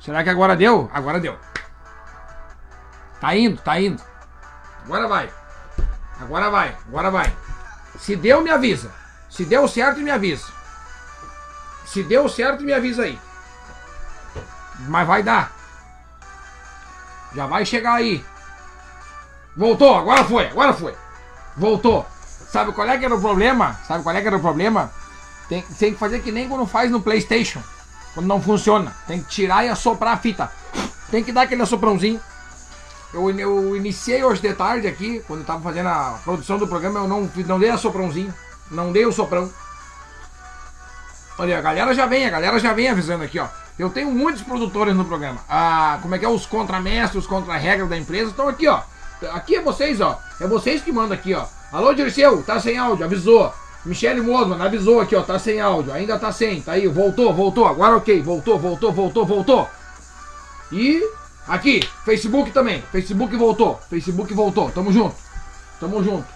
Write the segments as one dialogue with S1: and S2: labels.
S1: Será que agora deu? Agora deu. Tá indo, tá indo. Agora vai. Agora vai, agora vai. Se deu, me avisa. Se deu certo, me avisa. Se deu certo, me avisa aí. Mas vai dar. Já vai chegar aí. Voltou, agora foi, agora foi. Voltou. Sabe qual é que era o problema? Sabe qual é que era o problema? Tem, tem que fazer que nem quando faz no Playstation. Quando não funciona. Tem que tirar e assoprar a fita. Tem que dar aquele assoprãozinho. Eu, eu iniciei hoje de tarde aqui, quando eu tava fazendo a produção do programa, eu não, não dei assoprãozinho. Não dei o soprão. Olha, a galera já vem, a galera já vem avisando aqui, ó. Eu tenho muitos produtores no programa. Ah, como é que é? Os contramestres, os contra-regras da empresa estão aqui, ó. Aqui é vocês, ó. É vocês que mandam aqui, ó. Alô, Dirceu, tá sem áudio, avisou. Michele Mosman, avisou aqui, ó. Tá sem áudio, ainda tá sem. Tá aí, voltou, voltou. Agora ok, voltou, voltou, voltou, voltou. E aqui, Facebook também. Facebook voltou. Facebook voltou. Tamo junto. Tamo junto.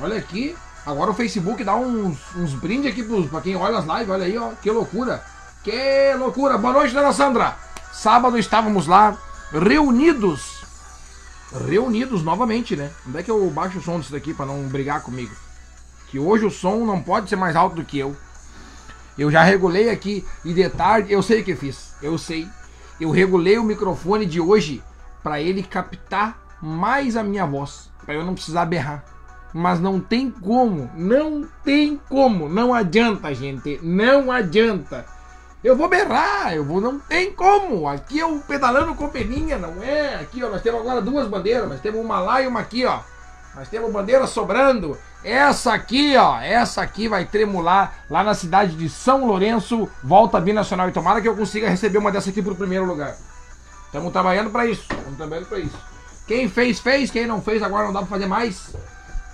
S1: Olha aqui. Agora o Facebook dá uns, uns brindes aqui pros, pra quem olha as lives. Olha aí, ó. Que loucura. Que loucura. Boa noite, dona Sandra. Sábado estávamos lá reunidos reunidos novamente, né? Onde é que eu baixo o som disso daqui para não brigar comigo? Que hoje o som não pode ser mais alto do que eu. Eu já regulei aqui e de tarde, eu sei o que eu fiz. Eu sei. Eu regulei o microfone de hoje para ele captar mais a minha voz, para eu não precisar berrar. Mas não tem como, não tem como, não adianta, gente, não adianta. Eu vou berrar, eu vou. Não tem como. Aqui é o pedalando com peninha, não é? Aqui, ó, nós temos agora duas bandeiras. Nós temos uma lá e uma aqui, ó. Nós temos bandeira sobrando. Essa aqui, ó, essa aqui vai tremular lá na cidade de São Lourenço, volta binacional. E tomara que eu consiga receber uma dessa aqui pro primeiro lugar. Estamos trabalhando para isso. Estamos trabalhando para isso. Quem fez, fez. Quem não fez, agora não dá para fazer mais.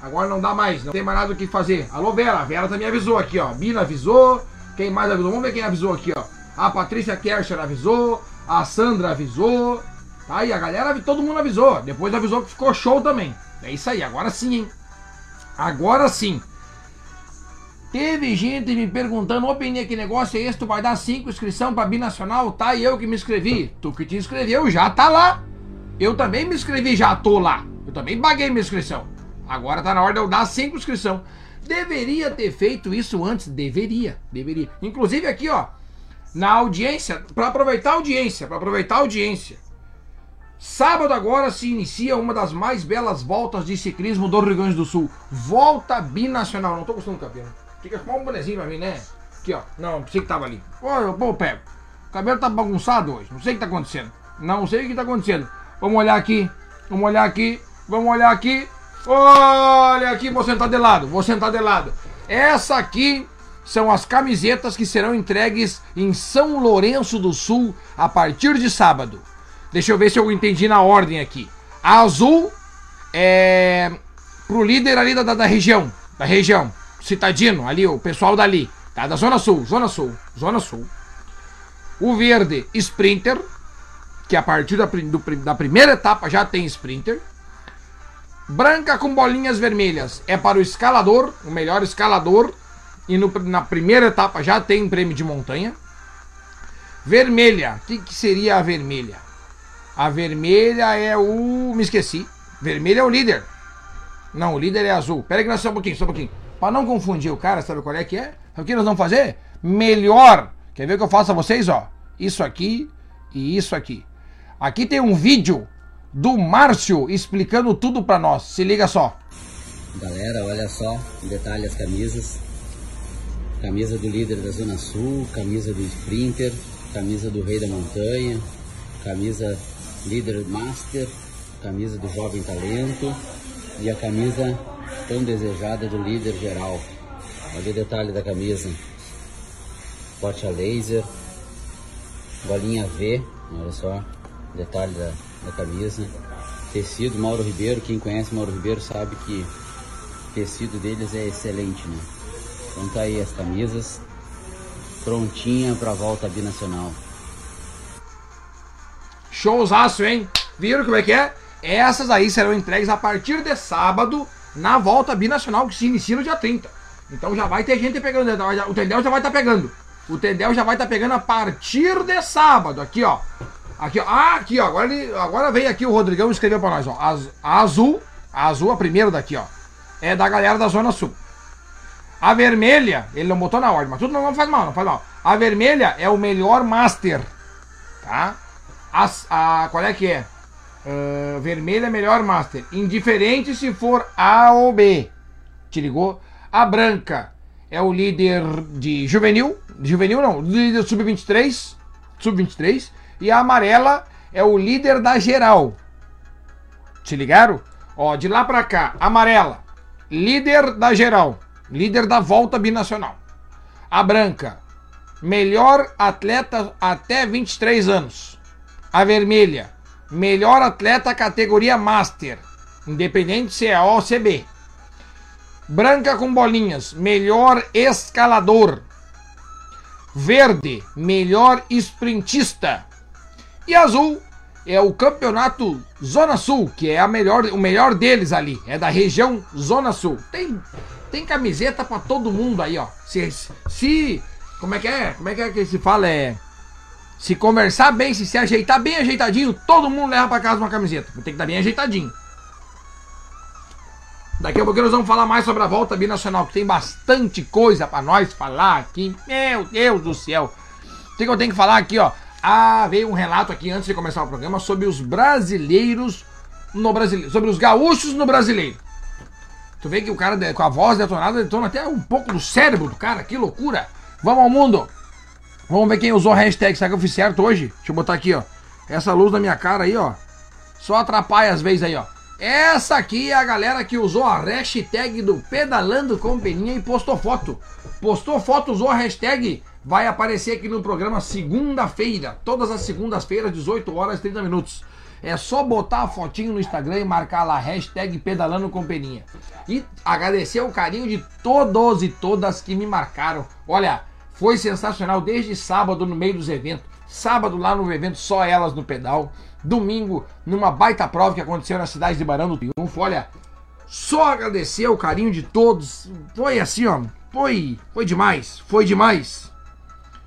S1: Agora não dá mais. Não tem mais nada o que fazer. Alô, Vera. A Vera também avisou aqui, ó. Bina avisou. Quem mais avisou? Vamos ver quem avisou aqui, ó. A Patrícia Kercher avisou, a Sandra avisou, tá? E a galera, todo mundo avisou. Depois avisou que ficou show também. É isso aí, agora sim, hein? Agora sim. Teve gente me perguntando, ô Peninha, que negócio é esse? Tu vai dar cinco inscrição pra Binacional? Tá, e eu que me inscrevi. Tu que te inscreveu já tá lá. Eu também me inscrevi, já tô lá. Eu também paguei minha inscrição. Agora tá na hora de eu dar cinco inscrição. Deveria ter feito isso antes? Deveria, deveria. Inclusive aqui, ó, na audiência, para aproveitar a audiência, para aproveitar a audiência. Sábado agora se inicia uma das mais belas voltas de ciclismo do Rio Grande do Sul. Volta binacional. Não tô gostando do cabelo. Fica com um bonezinho pra mim, né? Aqui, ó. Não, pensei que tava ali. Pô, eu, pô, pego. O cabelo tá bagunçado hoje. Não sei o que tá acontecendo. Não sei o que tá acontecendo. Vamos olhar aqui. Vamos olhar aqui. Vamos olhar aqui. Olha aqui, vou sentar de lado, vou sentar de lado. Essa aqui são as camisetas que serão entregues em São Lourenço do Sul a partir de sábado. Deixa eu ver se eu entendi na ordem aqui. A azul é pro líder ali da, da região, da região, citadino, ali, o pessoal dali, tá? Da Zona Sul, Zona Sul, Zona Sul. O verde, Sprinter, que a partir da, do, da primeira etapa já tem Sprinter. Branca com bolinhas vermelhas é para o escalador, o melhor escalador. E no, na primeira etapa já tem prêmio de montanha. Vermelha, o que, que seria a vermelha? A vermelha é o. Me esqueci. Vermelha é o líder. Não, o líder é azul. Pera aí que nós só um pouquinho, só um pouquinho. Para não confundir o cara, sabe qual é que é? Sabe o que nós vamos fazer? Melhor. Quer ver o que eu faço a vocês, ó? Isso aqui e isso aqui. Aqui tem um vídeo do Márcio explicando tudo para nós. Se liga só.
S2: Galera, olha só, detalhe as camisas. Camisa do líder da Zona Sul, camisa do Sprinter, camisa do Rei da Montanha, camisa líder Master, camisa do Jovem Talento e a camisa tão desejada do líder geral. Olha o detalhe da camisa. Porte a laser, bolinha V, olha só, detalhe da, da camisa. Tecido Mauro Ribeiro, quem conhece Mauro Ribeiro sabe que o tecido deles é excelente, né? Então tá aí as camisas prontinha para a volta binacional.
S1: Showzaço, hein? Viram como é que é? Essas aí serão entregues a partir de sábado na volta binacional que se inicia no dia 30. Então já vai ter gente pegando, o Tendel já vai estar tá pegando. O Tedel já vai estar tá pegando a partir de sábado. Aqui, ó. Aqui, ó. Ah, aqui, ó. Agora, ele, agora veio aqui o Rodrigão escreveu pra nós, ó. A, azul, a azul, a primeira daqui, ó. É da galera da Zona Sul. A vermelha, ele não botou na ordem, mas tudo não faz mal, não faz mal. A vermelha é o melhor Master. Tá? A, a, qual é que é? Uh, vermelha é melhor Master. Indiferente se for A ou B. Te ligou? A branca é o líder de juvenil. Juvenil não, líder sub-23. Sub-23. E a amarela é o líder da geral. Te ligaram? Ó, de lá pra cá, amarela, líder da geral, líder da volta binacional. A branca, melhor atleta até 23 anos. A vermelha, melhor atleta categoria Master, independente se é A ou CB. Branca com bolinhas, melhor escalador. Verde, melhor sprintista. E azul é o campeonato Zona Sul, que é a melhor, o melhor deles ali, é da região Zona Sul. Tem tem camiseta para todo mundo aí, ó. Se, se como é que é? Como é que é que se fala é se conversar bem, se se ajeitar bem ajeitadinho, todo mundo leva para casa uma camiseta. Tem que estar bem ajeitadinho. Daqui a pouco nós vamos falar mais sobre a volta binacional, que tem bastante coisa para nós falar aqui. Meu Deus do céu. O que eu tenho que falar aqui, ó? Ah, veio um relato aqui antes de começar o programa sobre os brasileiros no brasileiro, sobre os gaúchos no brasileiro. Tu vê que o cara com a voz detonada detona até um pouco do cérebro do cara, que loucura. Vamos ao mundo. Vamos ver quem usou a hashtag. Será que eu fiz certo hoje? Deixa eu botar aqui, ó. Essa luz na minha cara aí, ó. Só atrapalha às vezes aí, ó. Essa aqui é a galera que usou a hashtag do Pedalando com Peninha e postou foto. Postou foto, usou a hashtag vai aparecer aqui no programa segunda-feira, todas as segundas-feiras, 18 horas e 30 minutos. É só botar a fotinho no Instagram e marcar lá, hashtag pedalando com peninha. E agradecer o carinho de todos e todas que me marcaram. Olha, foi sensacional desde sábado no meio dos eventos. Sábado lá no evento só elas no pedal. Domingo numa baita prova que aconteceu na cidade de Barão do Triunfo. Olha, só agradecer o carinho de todos. Foi assim, ó. Foi, foi demais. Foi demais.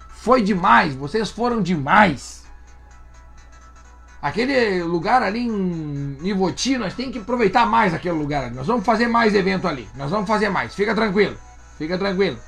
S1: Foi demais, vocês foram demais. Aquele lugar ali em Ivoti, nós temos que aproveitar mais aquele lugar ali. Nós vamos fazer mais evento ali. Nós vamos fazer mais. Fica tranquilo. Fica tranquilo.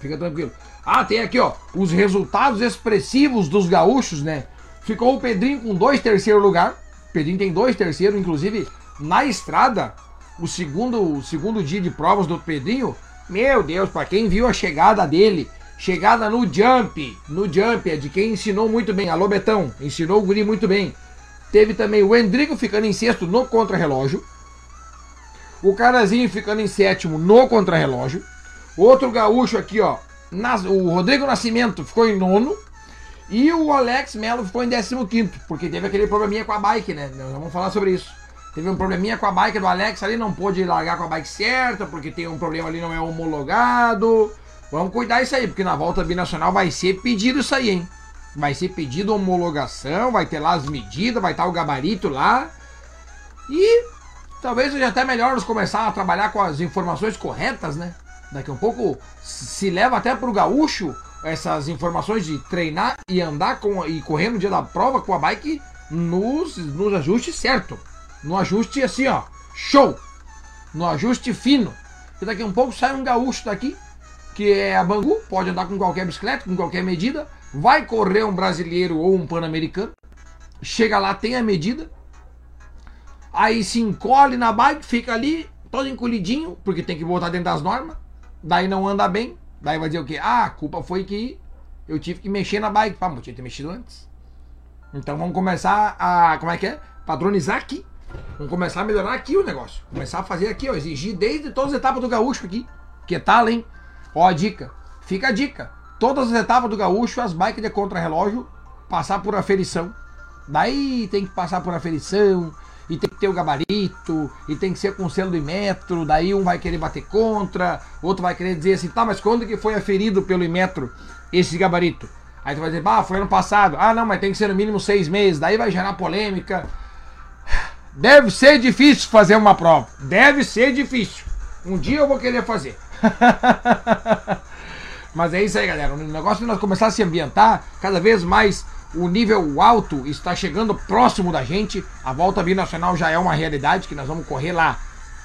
S1: Fica tranquilo. Ah, tem aqui, ó, os resultados expressivos dos gaúchos, né? Ficou o Pedrinho com dois terceiro lugar. O Pedrinho tem dois terceiro, inclusive na estrada, o segundo, o segundo dia de provas do Pedrinho. Meu Deus, para quem viu a chegada dele Chegada no jump, no jump, é de quem ensinou muito bem, a Lobetão, ensinou o guri muito bem. Teve também o Endrigo ficando em sexto no contrarrelógio. O Carazinho ficando em sétimo no contrarrelógio. Outro gaúcho aqui, ó, O Rodrigo Nascimento ficou em nono. E o Alex Melo ficou em décimo quinto, porque teve aquele probleminha com a bike, né? Nós vamos falar sobre isso. Teve um probleminha com a bike do Alex ali, não pôde largar com a bike certa, porque tem um problema ali, não é homologado. Vamos cuidar isso aí, porque na volta binacional vai ser pedido isso aí, hein? Vai ser pedido homologação, vai ter lá as medidas, vai estar o gabarito lá. E talvez seja até melhor nós começar a trabalhar com as informações corretas, né? Daqui a um pouco se leva até para o gaúcho essas informações de treinar e andar com e correr no dia da prova com a bike nos, nos ajustes certo. No ajuste assim, ó, show! No ajuste fino. E daqui a um pouco sai um gaúcho daqui que é a Bangu, pode andar com qualquer bicicleta, com qualquer medida, vai correr um brasileiro ou um pan-americano, chega lá, tem a medida, aí se encolhe na bike, fica ali, todo encolhidinho, porque tem que botar dentro das normas, daí não anda bem, daí vai dizer o quê? Ah, a culpa foi que eu tive que mexer na bike, pá, mas tinha que ter mexido antes. Então vamos começar a, como é que é? Padronizar aqui. Vamos começar a melhorar aqui o negócio. Começar a fazer aqui, ó, exigir desde todas as etapas do gaúcho aqui. Que tal, hein? Ó a dica. Fica a dica. Todas as etapas do gaúcho, as bikes de contra-relógio, passar por aferição. Daí tem que passar por aferição, e tem que ter o gabarito, e tem que ser com selo de metro, daí um vai querer bater contra, outro vai querer dizer assim, tá, mas quando que foi aferido pelo Imetro esse gabarito? Aí tu vai dizer, ah, foi ano passado. Ah, não, mas tem que ser no mínimo seis meses. Daí vai gerar polêmica. Deve ser difícil fazer uma prova. Deve ser difícil. Um dia eu vou querer fazer. Mas é isso aí, galera. O negócio de nós começar a se ambientar, cada vez mais o nível alto está chegando próximo da gente. A volta binacional já é uma realidade que nós vamos correr lá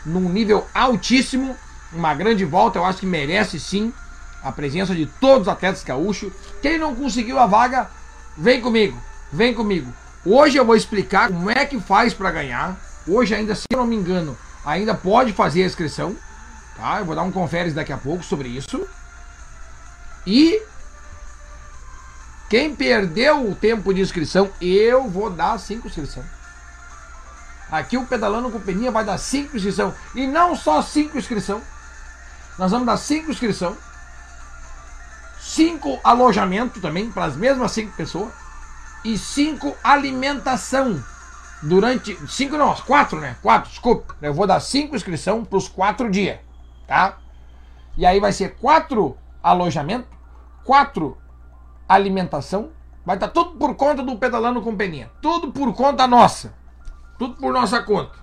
S1: num nível altíssimo. Uma grande volta, eu acho que merece sim a presença de todos os atletas gaúchos. Quem não conseguiu a vaga, vem comigo, vem comigo. Hoje eu vou explicar como é que faz para ganhar. Hoje ainda, se eu não me engano, ainda pode fazer a inscrição. Tá? Eu vou dar um conferes daqui a pouco sobre isso. E quem perdeu o tempo de inscrição, eu vou dar cinco inscrição. Aqui o Pedalando com Peninha vai dar cinco inscrição. E não só cinco inscrição. Nós vamos dar cinco inscrição. Cinco alojamento também para as mesmas cinco pessoas. E cinco alimentação. Durante. Cinco não, quatro, né? Quatro, desculpa. Eu vou dar cinco inscrição para os quatro dias. Tá? E aí vai ser quatro alojamento quatro alimentação. Vai estar tá tudo por conta do Pedalando com Peninha. Tudo por conta nossa. Tudo por nossa conta.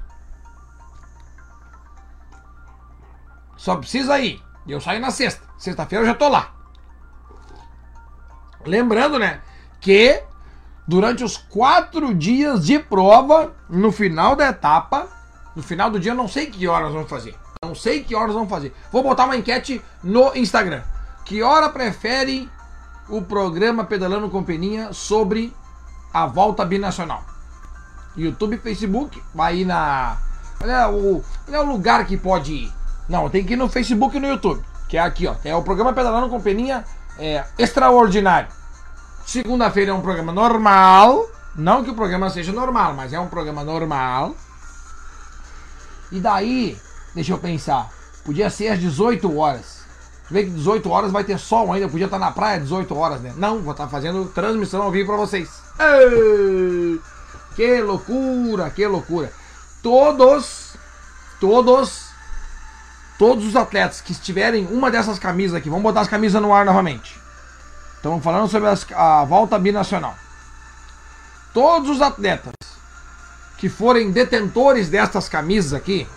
S1: Só precisa ir. Eu saio na sexta. Sexta-feira eu já tô lá. Lembrando, né? Que durante os quatro dias de prova, no final da etapa, no final do dia, eu não sei que horas vamos fazer. Não sei que horas vamos fazer. Vou botar uma enquete no Instagram. Que hora prefere o programa Pedalando com Peninha sobre a volta binacional? YouTube Facebook, vai ir na. Olha o, olha o lugar que pode ir. Não, tem que ir no Facebook e no YouTube. Que é aqui, ó. É o programa Pedalando com Peninha é, extraordinário. Segunda-feira é um programa normal. Não que o programa seja normal, mas é um programa normal. E daí, deixa eu pensar. Podia ser às 18 horas. Vê que 18 horas vai ter sol ainda, podia estar na praia 18 horas, né? Não, vou estar fazendo transmissão ao vivo para vocês. Que loucura, que loucura. Todos, todos, todos os atletas que estiverem uma dessas camisas aqui, vamos botar as camisas no ar novamente. Estamos falando sobre as, a volta binacional. Todos os atletas que forem detentores destas camisas aqui,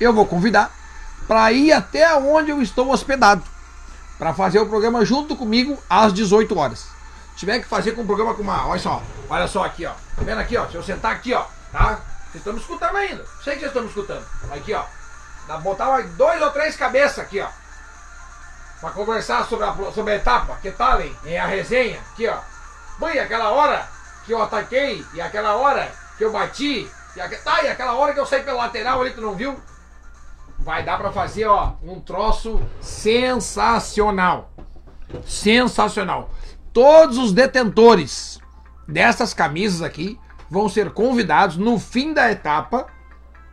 S1: eu vou convidar para ir até onde eu estou hospedado, para fazer o programa junto comigo às 18 horas. Se tiver que fazer com o programa com uma, olha só, olha só aqui, ó. Tá vendo aqui, ó? Se eu sentar aqui, ó, tá? Vocês estão me escutando ainda. Sei que vocês estão me escutando. Aqui, ó. Dá botar dois ou três cabeças aqui, ó. Pra conversar sobre a, sobre a etapa. Que tal, hein? É a resenha. Aqui, ó. Bem, aquela hora que eu ataquei e aquela hora que eu bati. E, a, tá, e aquela hora que eu saí pela lateral ali, tu não viu? Vai dar para fazer, ó, um troço sensacional. Sensacional. Todos os detentores dessas camisas aqui vão ser convidados no fim da etapa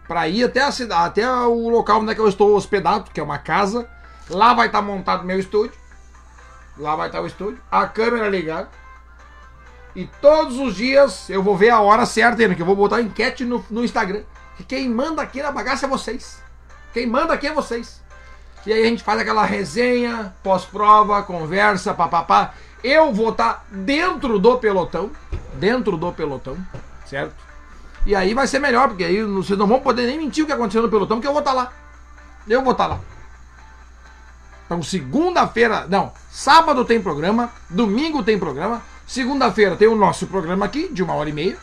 S1: para ir até a cidade, até o local onde é que eu estou hospedado, que é uma casa. Lá vai estar tá montado meu estúdio. Lá vai estar tá o estúdio, a câmera ligada. E todos os dias eu vou ver a hora certa, que eu vou botar enquete no, no Instagram. Que quem manda aqui na bagaça é vocês. Quem manda aqui é vocês. E aí a gente faz aquela resenha, pós-prova, conversa, papapá. Eu vou estar tá dentro do pelotão, dentro do pelotão, certo? E aí vai ser melhor, porque aí vocês não vão poder nem mentir o que aconteceu no pelotão, porque eu vou estar tá lá. Eu vou estar tá lá. Então, segunda-feira, não, sábado tem programa, domingo tem programa, segunda-feira tem o nosso programa aqui, de uma hora e meia,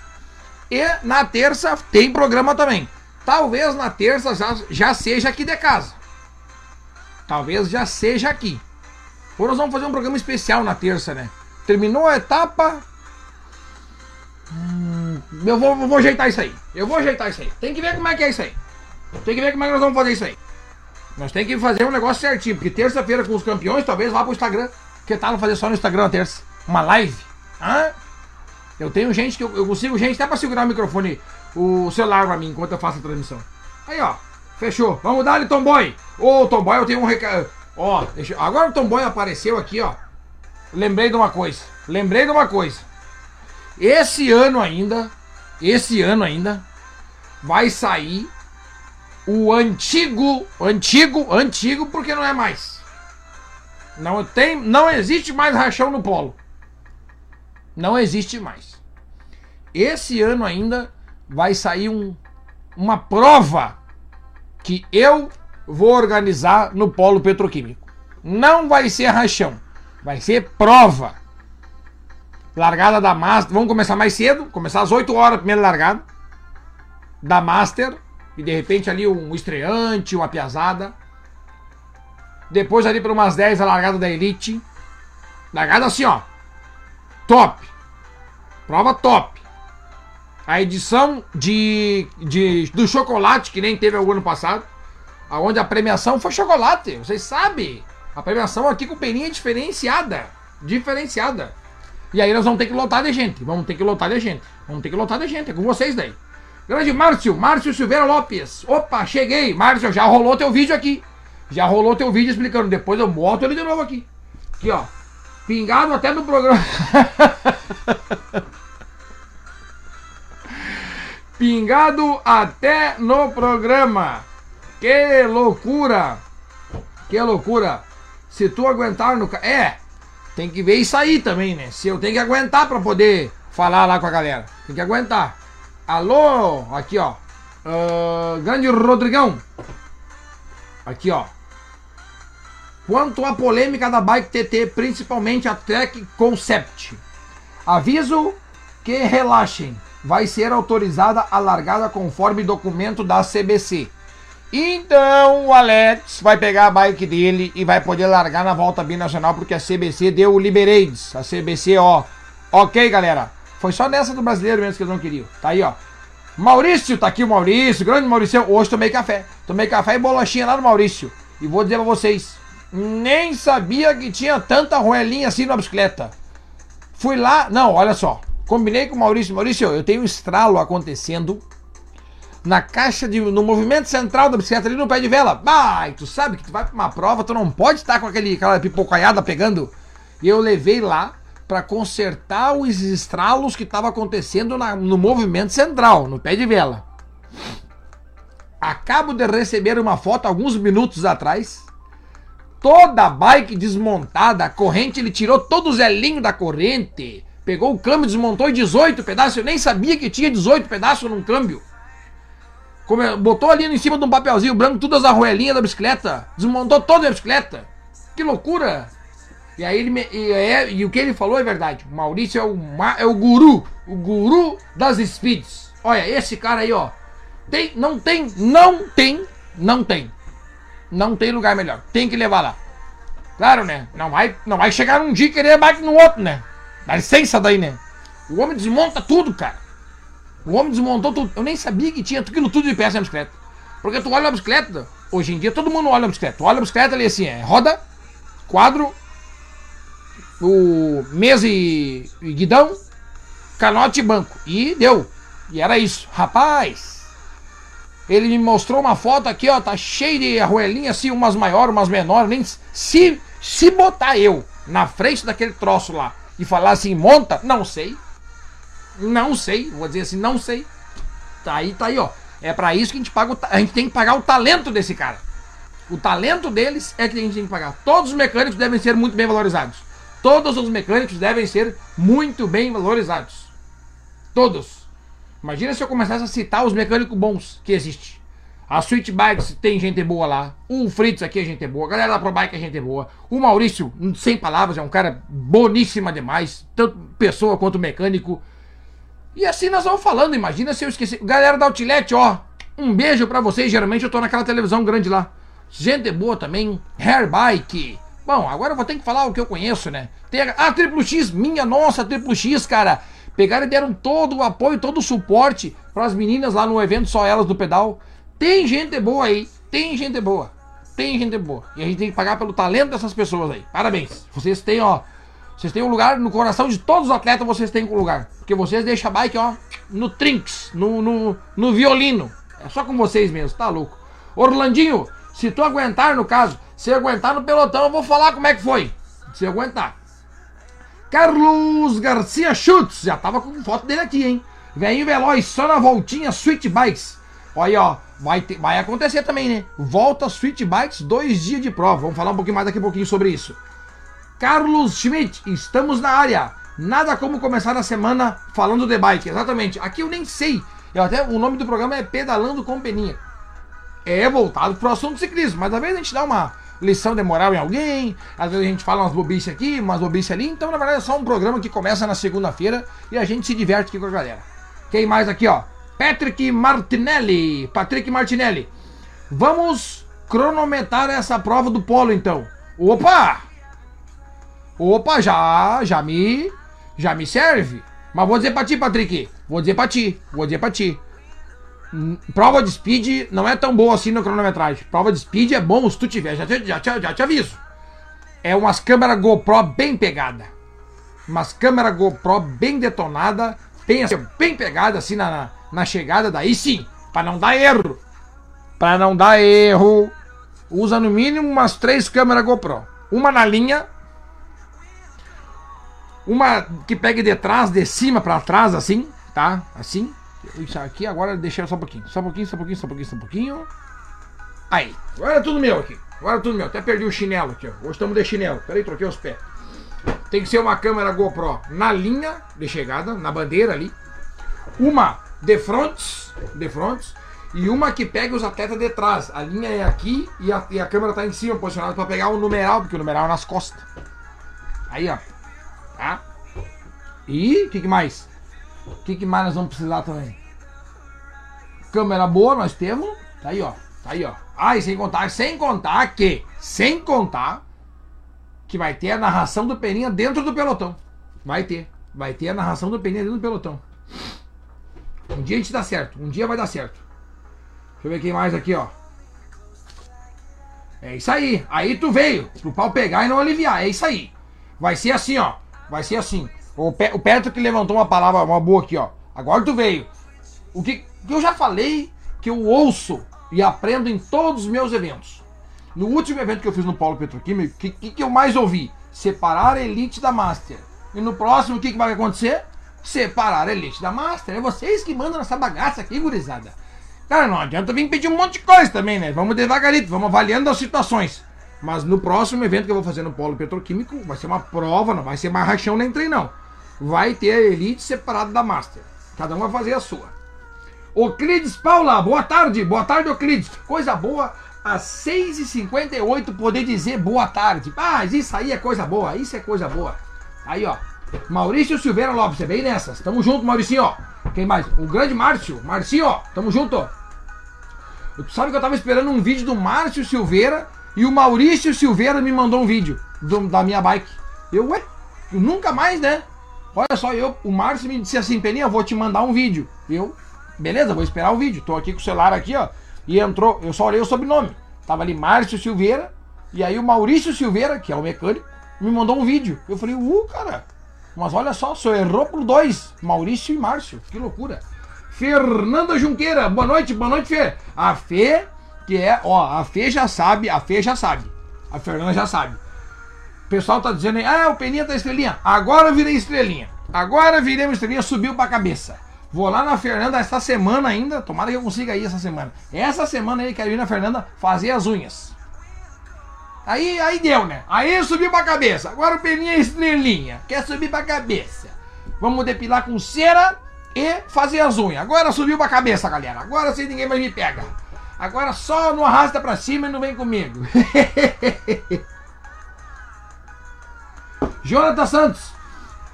S1: e na terça tem programa também. Talvez na terça já, já seja aqui de casa. Talvez já seja aqui. Ou nós vamos fazer um programa especial na terça, né? Terminou a etapa. Hum, eu vou, vou ajeitar isso aí. Eu vou ajeitar isso aí. Tem que ver como é que é isso aí. Tem que ver como é que nós vamos fazer isso aí. Nós temos que fazer um negócio certinho. Porque terça-feira com os campeões, talvez vá pro Instagram. Que tal fazer só no Instagram na terça? Uma live? Hã? Eu tenho gente que eu, eu consigo gente até pra segurar o microfone o celular pra mim enquanto eu faço a transmissão. Aí, ó. Fechou. Vamos dar ali, Tomboy. Ô, Tomboy, eu tenho um recado. Ó, deixa... agora o Tomboy apareceu aqui, ó. Lembrei de uma coisa. Lembrei de uma coisa. Esse ano ainda, esse ano ainda, vai sair o antigo, antigo, antigo, porque não é mais. Não tem, não existe mais rachão no polo. Não existe mais. Esse ano ainda vai sair um, uma prova que eu vou organizar no polo petroquímico. Não vai ser rachão. Vai ser prova. Largada da Master. Vamos começar mais cedo. Começar às 8 horas a primeira largada. Da Master. E de repente ali um estreante, uma piazada. Depois ali por umas 10 a largada da Elite. Largada assim, ó. Top. Prova top. A edição de, de do chocolate, que nem teve o ano passado. Onde a premiação foi chocolate. Vocês sabem. A premiação aqui com peninha é diferenciada. Diferenciada. E aí nós vamos ter que lotar de gente. Vamos ter que lotar de gente. Vamos ter que lotar de gente. É com vocês daí. Grande Márcio, Márcio Silveira Lopes. Opa, cheguei. Márcio, já rolou teu vídeo aqui. Já rolou teu vídeo explicando. Depois eu boto ele de novo aqui. Aqui, ó. Pingado até no programa. Pingado até no programa. Que loucura. Que loucura. Se tu aguentar no. É, tem que ver isso aí também, né? Se eu tenho que aguentar para poder falar lá com a galera. Tem que aguentar. Alô, aqui ó. Uh, grande Rodrigão. Aqui ó. Quanto à polêmica da Bike TT, principalmente a Track Concept. Aviso que relaxem. Vai ser autorizada a largada conforme documento da CBC. Então o Alex vai pegar a bike dele e vai poder largar na volta binacional porque a CBC deu o liberades. A CBC, ó. Ok, galera. Foi só nessa do brasileiro mesmo que eles não queriam. Tá aí, ó. Maurício, tá aqui o Maurício, grande Maurício. Hoje tomei café. Tomei café e bolachinha lá no Maurício. E vou dizer pra vocês: nem sabia que tinha tanta roelinha assim na bicicleta. Fui lá, não, olha só. Combinei com o Maurício. Maurício, eu tenho um estralo acontecendo na caixa de. no movimento central da bicicleta ali no pé de vela. Bah, tu sabe que tu vai pra uma prova, tu não pode estar com aquele, aquela pipocaiada pegando. E eu levei lá para consertar os estralos que estavam acontecendo na, no movimento central, no pé de vela. Acabo de receber uma foto alguns minutos atrás. Toda a bike desmontada, a corrente, ele tirou todos os elinhos da corrente. Pegou o câmbio, desmontou em 18 pedaços. Eu nem sabia que tinha 18 pedaços num câmbio. Botou ali em cima de um papelzinho branco todas as arruelinhas da bicicleta. Desmontou toda a bicicleta. Que loucura! E aí ele me, e, é, e, o que ele falou é verdade. O Maurício é o, é o guru. O guru das speeds. Olha, esse cara aí, ó. Tem, não tem, não tem, não tem. Não tem lugar melhor. Tem que levar lá. Claro, né? Não vai, não vai chegar num dia e querer bike no outro, né? Dá licença daí, né? O homem desmonta tudo, cara. O homem desmontou tudo. Eu nem sabia que tinha aquilo tudo de peça na bicicleta. Porque tu olha a bicicleta, hoje em dia todo mundo olha a bicicleta. Tu olha a bicicleta ali assim, é roda, quadro, o mesa e, e guidão, canote e banco. E deu. E era isso. Rapaz, ele me mostrou uma foto aqui, ó, tá cheio de arruelinha assim, umas maiores, umas menores. Nem se, se botar eu na frente daquele troço lá e falar assim, monta, não sei. Não sei, vou dizer assim, não sei. Tá aí, tá aí, ó. É para isso que a gente paga, a gente tem que pagar o talento desse cara. O talento deles é que a gente tem que pagar. Todos os mecânicos devem ser muito bem valorizados. Todos os mecânicos devem ser muito bem valorizados. Todos. Imagina se eu começasse a citar os mecânicos bons que existem. A Sweet Bikes tem gente boa lá. O Fritz aqui é gente boa. A galera da Pro Bike é gente boa. O Maurício, sem palavras, é um cara boníssima demais. Tanto pessoa quanto mecânico. E assim nós vamos falando, imagina se eu esqueci. Galera da Outlet, ó, um beijo para vocês. Geralmente eu tô naquela televisão grande lá. Gente boa também, Hair Bike. Bom, agora eu vou ter que falar o que eu conheço, né? Tem a, ah, Triplo X, minha nossa, Triplo X, cara. Pegaram e deram todo o apoio, todo o suporte para as meninas lá no evento Só Elas do Pedal. Tem gente boa aí, tem gente boa. Tem gente boa. E a gente tem que pagar pelo talento dessas pessoas aí. Parabéns. Vocês têm, ó, vocês têm um lugar no coração de todos os atletas, vocês têm um lugar. Porque vocês deixam a bike, ó, no trinks, no, no, no violino. É só com vocês mesmo, tá louco. Orlandinho, se tu aguentar, no caso, se aguentar no pelotão, eu vou falar como é que foi. Se aguentar. Carlos Garcia Schutz, já tava com foto dele aqui, hein? Vem veloz, só na voltinha, Sweet Bikes. Olha aí, ó, vai, ter, vai acontecer também, né? Volta Sweet Bikes, dois dias de prova. Vamos falar um pouquinho mais daqui a pouquinho sobre isso. Carlos Schmidt, estamos na área. Nada como começar a semana falando de bike. Exatamente. Aqui eu nem sei. Eu até o nome do programa é Pedalando com Peninha. É voltado para o assunto ciclismo, mas às vezes a gente dá uma lição de moral em alguém, às vezes a gente fala umas bobices aqui, umas bobices ali, então na verdade é só um programa que começa na segunda-feira e a gente se diverte aqui com a galera. Quem mais aqui, ó? Patrick Martinelli. Patrick Martinelli. Vamos cronometrar essa prova do polo então. Opa! Opa, já, já me, já me serve. Mas vou dizer pra ti, Patrick. Vou dizer pra ti, vou dizer pra ti. Hum, Prova de speed não é tão boa assim no cronometragem. Prova de speed é bom se tu tiver, já te, já, te, já te aviso. É umas câmeras GoPro bem pegada. Umas câmeras GoPro bem detonada, bem, bem pegada assim na, na chegada, daí sim, pra não dar erro. Pra não dar erro, usa no mínimo umas três câmeras GoPro. Uma na linha, uma que pegue de trás, de cima pra trás, assim, tá? Assim. Isso aqui agora deixa só um pouquinho. Só um pouquinho, só um pouquinho, só um pouquinho, só um pouquinho. Aí. Agora é tudo meu aqui. Agora é tudo meu. Até perdi o chinelo aqui, ó. Hoje estamos de chinelo. Peraí, troquei os pés. Tem que ser uma câmera GoPro na linha de chegada, na bandeira ali. Uma de frontes, de frontes. E uma que pega os atletas de trás. A linha é aqui e a, e a câmera tá em cima, posicionada para pegar o numeral, porque o numeral é nas costas. Aí, ó. Tá? E o que, que mais? O que, que mais nós vamos precisar também? Câmera boa nós temos. Tá aí, ó. Tá aí, ó. Ah, e sem contar, sem contar que, sem contar que vai ter a narração do Peninha dentro do pelotão. Vai ter. Vai ter a narração do Peninha dentro do pelotão. Um dia a gente dá certo. Um dia vai dar certo. Deixa eu ver quem mais aqui, ó. É isso aí. Aí tu veio pro pau pegar e não aliviar. É isso aí. Vai ser assim, ó. Vai ser assim. O, Pe o Petro que levantou uma palavra, uma boa aqui, ó. Agora tu veio. O que, que eu já falei que eu ouço e aprendo em todos os meus eventos. No último evento que eu fiz no Polo Petroquímico, o que, que, que eu mais ouvi? Separar a elite da Master. E no próximo, o que, que vai acontecer? Separar a elite da Master. É vocês que mandam nessa bagaça aqui, gurizada. Cara, não adianta vir pedir um monte de coisa também, né? Vamos devagarito, vamos avaliando as situações. Mas no próximo evento que eu vou fazer no Polo Petroquímico, vai ser uma prova, não vai ser mais rachão nem trem, não. Vai ter a elite separada da Master. Cada um vai fazer a sua. Oclides Paula, boa tarde. Boa tarde, Oclides. Coisa boa, às 6h58 poder dizer boa tarde. Ah, isso aí é coisa boa, isso é coisa boa. Aí, ó. Maurício Silveira Lopes, é bem nessas. Tamo junto, Mauricinho, ó. Quem mais? O grande Márcio. Marcinho, ó. Tamo junto. Tu sabe que eu tava esperando um vídeo do Márcio Silveira e o Maurício Silveira me mandou um vídeo do, da minha bike. Eu, ué, eu nunca mais, né? Olha só, eu, o Márcio me disse assim, Peninha, eu vou te mandar um vídeo. Eu, beleza, vou esperar o vídeo. Tô aqui com o celular aqui, ó. E entrou, eu só olhei o sobrenome. Tava ali Márcio Silveira. E aí o Maurício Silveira, que é o mecânico, me mandou um vídeo. Eu falei, uh, cara. Mas olha só, só errou por dois. Maurício e Márcio. Que loucura. Fernanda Junqueira, boa noite, boa noite, Fê. A Fê, que é, ó, a Fê já sabe, a Fê já sabe. A Fernanda já sabe. O pessoal tá dizendo aí, ah, o Peninha tá estrelinha. Agora eu virei estrelinha. Agora virei uma estrelinha, subiu pra cabeça. Vou lá na Fernanda essa semana ainda. Tomara que eu consiga ir essa semana. Essa semana aí quero ir na Fernanda fazer as unhas. Aí, aí deu, né? Aí subiu pra cabeça. Agora o Peninha é estrelinha. Quer subir pra cabeça. Vamos depilar com cera e fazer as unhas. Agora subiu pra cabeça, galera. Agora sim ninguém mais me pega. Agora só não arrasta pra cima e não vem comigo. Jonathan Santos.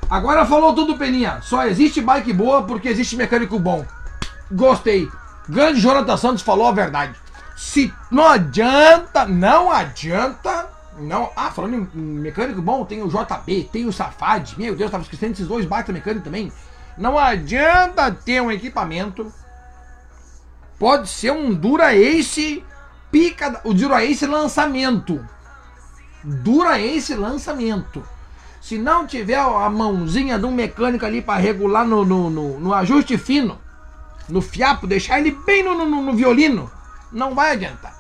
S1: Agora falou tudo, Peninha. Só existe bike boa porque existe mecânico bom. Gostei. Grande Jonathan Santos falou a verdade. Se não adianta, não adianta. Não, ah, falando em mecânico bom, tem o JB, tem o Safad. Meu Deus, tava esquecendo esses dois baita mecânicos também. Não adianta ter um equipamento. Pode ser um Dura Ace pica, o Dura Ace lançamento. Dura Ace lançamento. Se não tiver a mãozinha de um mecânico ali para regular no, no, no, no, ajuste fino, no fiapo, deixar ele bem no, no, no violino, não vai adiantar.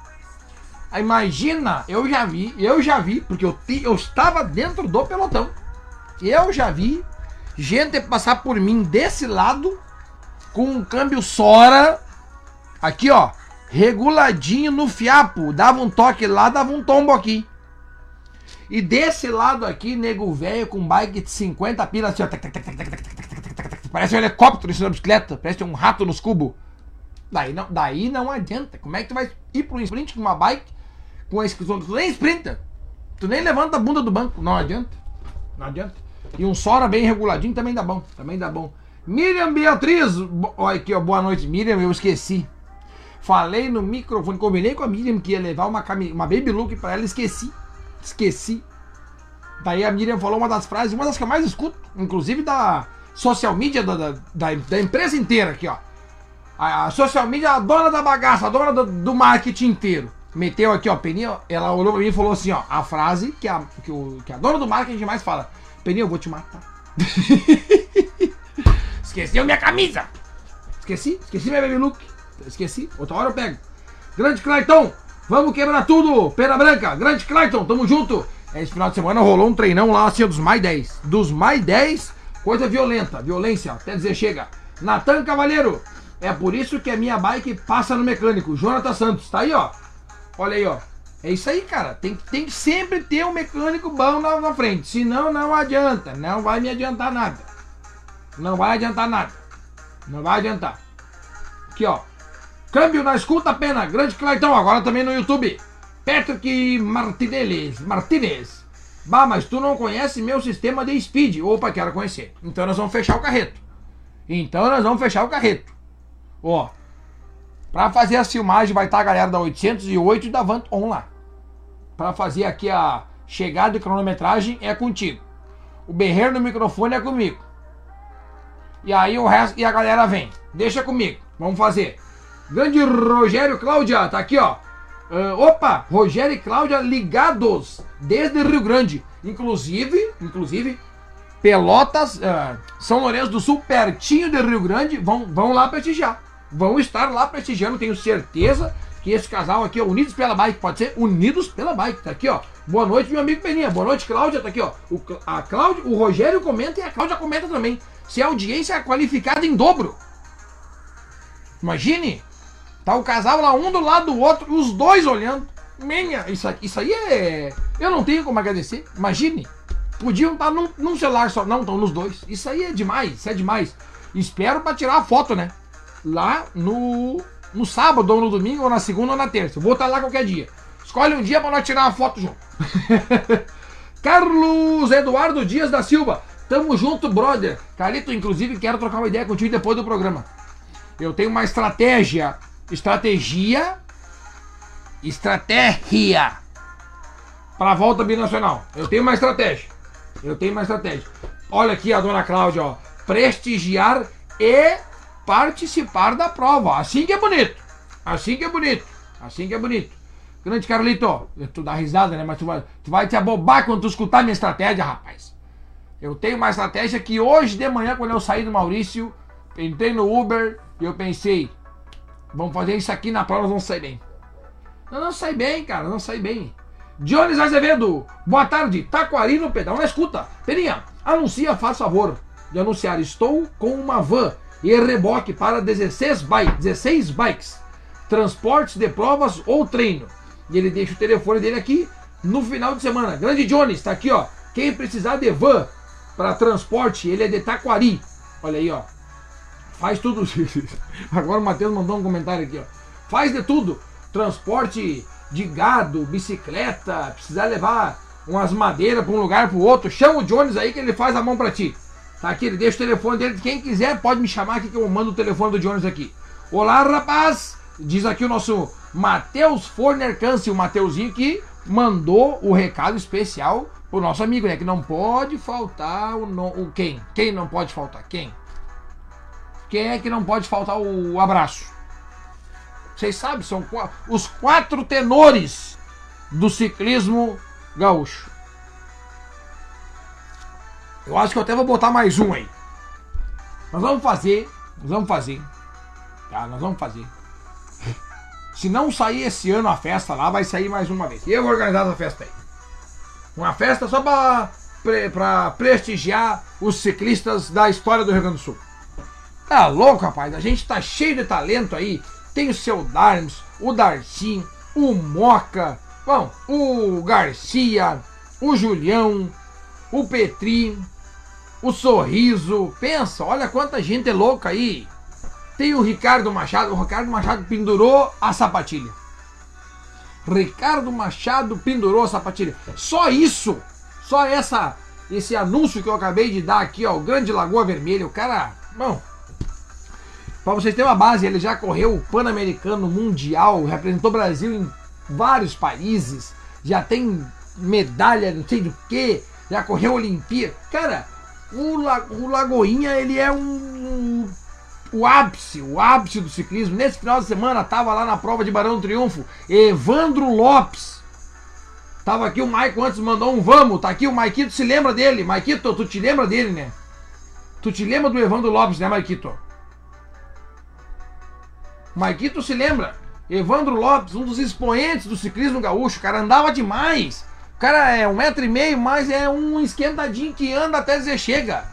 S1: Imagina, eu já vi, eu já vi, porque eu, eu estava dentro do pelotão. Eu já vi gente passar por mim desse lado com um câmbio Sora, aqui ó, reguladinho no fiapo, dava um toque lá, dava um tombo aqui. E desse lado aqui, nego velho com bike de 50 pilas, assim, ó, parece um helicóptero em cima da bicicleta, parece um rato nos cubos. Daí não, daí não adianta. Como é que tu vai ir para um sprint com uma bike com esse. Tu nem sprinta. Tu nem levanta a bunda do banco. Não adianta. Não adianta. E um Sora bem reguladinho também dá bom. Também dá bom. Miriam Beatriz. Olha aqui, ó. Boa noite, Miriam. Eu esqueci. Falei no microfone, combinei com a Miriam que ia levar uma, uma baby look pra ela, esqueci. Esqueci. Daí a Miriam falou uma das frases, uma das que eu mais escuto, inclusive da social media da, da, da, da empresa inteira aqui, ó. A, a, social media, a dona da bagaça, a dona do, do marketing inteiro. Meteu aqui, ó, Peninha, ela olhou pra mim e falou assim, ó, a frase que a, que, o, que a dona do marketing mais fala. Peninha, eu vou te matar. Esqueceu minha camisa. Esqueci, esqueci minha baby look. Esqueci, outra hora eu pego. Grande Clayton, vamos quebrar tudo. Pena Branca, grande Clayton, tamo junto. Esse final de semana rolou um treinão lá, assim, dos mais 10. Dos mais 10, coisa violenta, violência, até dizer chega. Natan Cavalheiro, é por isso que a minha bike passa no mecânico. Jonathan Santos, tá aí, ó. Olha aí, ó. É isso aí, cara. Tem, tem que sempre ter um mecânico bom na, na frente. Senão não adianta. Não vai me adiantar nada. Não vai adiantar nada. Não vai adiantar. Aqui, ó. Câmbio na escuta pena. Grande Clayton, agora também no YouTube. Patrick Martinez. Martinez. Bah, mas tu não conhece meu sistema de speed. Opa, quero conhecer. Então nós vamos fechar o carreto. Então nós vamos fechar o carreto. Ó. Pra fazer a filmagem vai estar a galera da 808 e da Vant On lá. Pra fazer aqui a chegada e cronometragem é contigo. O berreiro no microfone é comigo. E aí o resto e a galera vem. Deixa comigo. Vamos fazer. Grande Rogério Cláudia, tá aqui, ó. Uh, opa, Rogério e Cláudia ligados desde Rio Grande. Inclusive, inclusive, Pelotas, uh, São Lourenço do Sul, pertinho de Rio Grande, vão, vão lá prestigiar. Vão estar lá prestigiando, tenho certeza que esse casal aqui, ó, Unidos pela Bike, pode ser Unidos pela Bike, tá aqui, ó. Boa noite, meu amigo Peninha. Boa noite, Cláudia, tá aqui, ó. O, a Cláudia, o Rogério comenta e a Cláudia comenta também. Se a audiência é qualificada em dobro. Imagine, Tá o casal lá, um do lado do outro, os dois olhando. Menha, isso, isso aí é. Eu não tenho como agradecer. Imagine. Podiam estar num, num celular só. Não, estão nos dois. Isso aí é demais, isso é demais. Espero para tirar a foto, né? Lá no, no sábado, ou no domingo, ou na segunda ou na terça. Vou estar lá qualquer dia. Escolhe um dia para nós tirar uma foto junto. Carlos Eduardo Dias da Silva. Tamo junto, brother. Carito, inclusive, quero trocar uma ideia contigo depois do programa. Eu tenho uma estratégia estratégia, estratégia para a volta binacional. Eu tenho uma estratégia. Eu tenho uma estratégia. Olha aqui a dona Cláudia, ó. Prestigiar e participar da prova. Assim que é bonito. Assim que é bonito. Assim que é bonito. Grande Carlito, tu dá risada, né? Mas tu vai, tu vai te abobar quando tu escutar minha estratégia, rapaz. Eu tenho uma estratégia que hoje de manhã, quando eu saí do Maurício, entrei no Uber e eu pensei, Vamos fazer isso aqui na prova, vamos sair bem. Não, não sai bem, cara, não sai bem. Jones Azevedo, boa tarde. Taquari no pedal na escuta. Peninha, anuncia, faz favor de anunciar. Estou com uma van e reboque para 16, bike, 16 bikes. Transportes de provas ou treino. E ele deixa o telefone dele aqui no final de semana. Grande Jones, está aqui, ó. Quem precisar de van para transporte, ele é de Taquari. Olha aí, ó. Faz tudo. Agora o Matheus mandou um comentário aqui, ó. Faz de tudo. Transporte de gado, bicicleta, precisar levar umas madeiras para um lugar para o outro. Chama o Jones aí que ele faz a mão para ti. Tá aqui, ele deixa o telefone dele. Quem quiser pode me chamar aqui que eu mando o telefone do Jones aqui. Olá, rapaz! Diz aqui o nosso Matheus Forner Câncer, o Mateuzinho que mandou o recado especial pro nosso amigo, né? Que não pode faltar o, no... o quem? Quem não pode faltar? Quem? Quem é que não pode faltar o abraço? Vocês sabem, são os quatro tenores do ciclismo gaúcho. Eu acho que eu até vou botar mais um aí. Nós vamos fazer, nós vamos fazer. Tá, nós vamos fazer. Se não sair esse ano a festa lá, vai sair mais uma vez. E eu vou organizar essa festa aí. Uma festa só para prestigiar os ciclistas da história do Rio Grande do Sul. Tá louco, rapaz? A gente tá cheio de talento aí. Tem o seu Darmes, o Darcy, o Moca, bom, o Garcia, o Julião, o Petri, o Sorriso. Pensa, olha quanta gente é louca aí. Tem o Ricardo Machado. O Ricardo Machado pendurou a sapatilha. Ricardo Machado pendurou a sapatilha. Só isso, só essa, esse anúncio que eu acabei de dar aqui, ó, o Grande Lagoa Vermelha, o cara, bom, para vocês terem uma base, ele já correu o Pan-Americano Mundial, representou o Brasil em vários países, já tem medalha, não sei do que, já correu Olimpíada. Cara, o, La, o Lagoinha, ele é um o ápice, o ápice do ciclismo. Nesse final de semana tava lá na prova de Barão do Triunfo, Evandro Lopes. Tava aqui o Maico antes mandou um vamos, tá aqui o Maikito, se lembra dele? Maikito, tu te lembra dele, né? Tu te lembra do Evandro Lopes, né, Maikito? Maikito se lembra? Evandro Lopes, um dos expoentes do ciclismo gaúcho, cara andava demais. O cara é um metro e meio, mas é um esquentadinho que anda até dizer chega.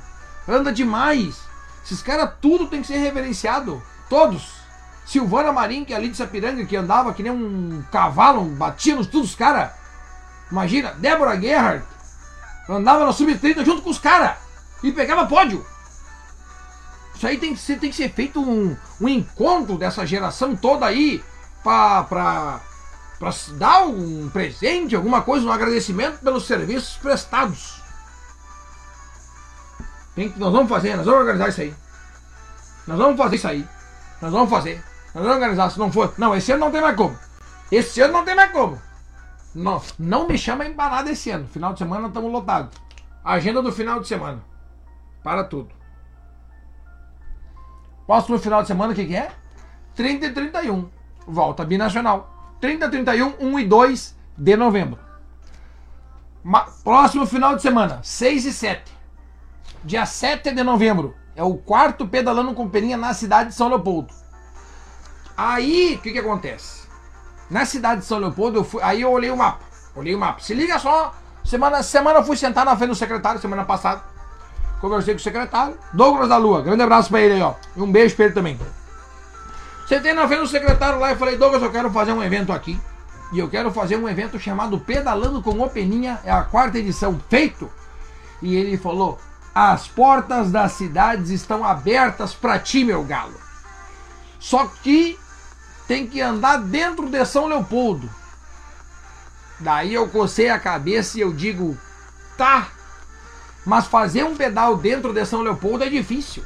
S1: Anda demais. Esses caras tudo tem que ser reverenciado. Todos. Silvana Marim, que é ali de Sapiranga, que andava que nem um cavalo, batia nos todos os caras. Imagina, Débora Gerhardt andava na sub-30 junto com os caras e pegava pódio. Isso aí tem que ser, tem que ser feito um, um encontro dessa geração toda aí para pra, pra dar um presente, alguma coisa, um agradecimento pelos serviços prestados. Tem que, nós vamos fazer, nós vamos organizar isso aí. Nós vamos fazer isso aí. Nós vamos fazer. Nós vamos organizar, se não for. Não, esse ano não tem mais como. Esse ano não tem mais como. Não, não me chama empanada esse ano. Final de semana estamos lotados. Agenda do final de semana. Para tudo. Próximo final de semana, o que, que é? 30 e 31. Volta binacional. 30, 31, 1 e 2 de novembro. Ma próximo final de semana, 6 e 7. Dia 7 de novembro. É o quarto pedalando com peninha na cidade de São Leopoldo. Aí, o que, que acontece? Na cidade de São Leopoldo, eu fui, aí eu olhei o mapa. Olhei o mapa. Se liga só. Semana, semana eu fui sentar na frente do secretário, semana passada. Conversei com o secretário. Douglas da Lua. Grande abraço pra ele aí, ó. E um beijo pra ele também. Frente do secretário lá e falei, Douglas, eu quero fazer um evento aqui. E eu quero fazer um evento chamado Pedalando com o Peninha. É a quarta edição. Feito. E ele falou, as portas das cidades estão abertas para ti, meu galo. Só que tem que andar dentro de São Leopoldo. Daí eu cocei a cabeça e eu digo, tá. Mas fazer um pedal dentro de São Leopoldo é difícil.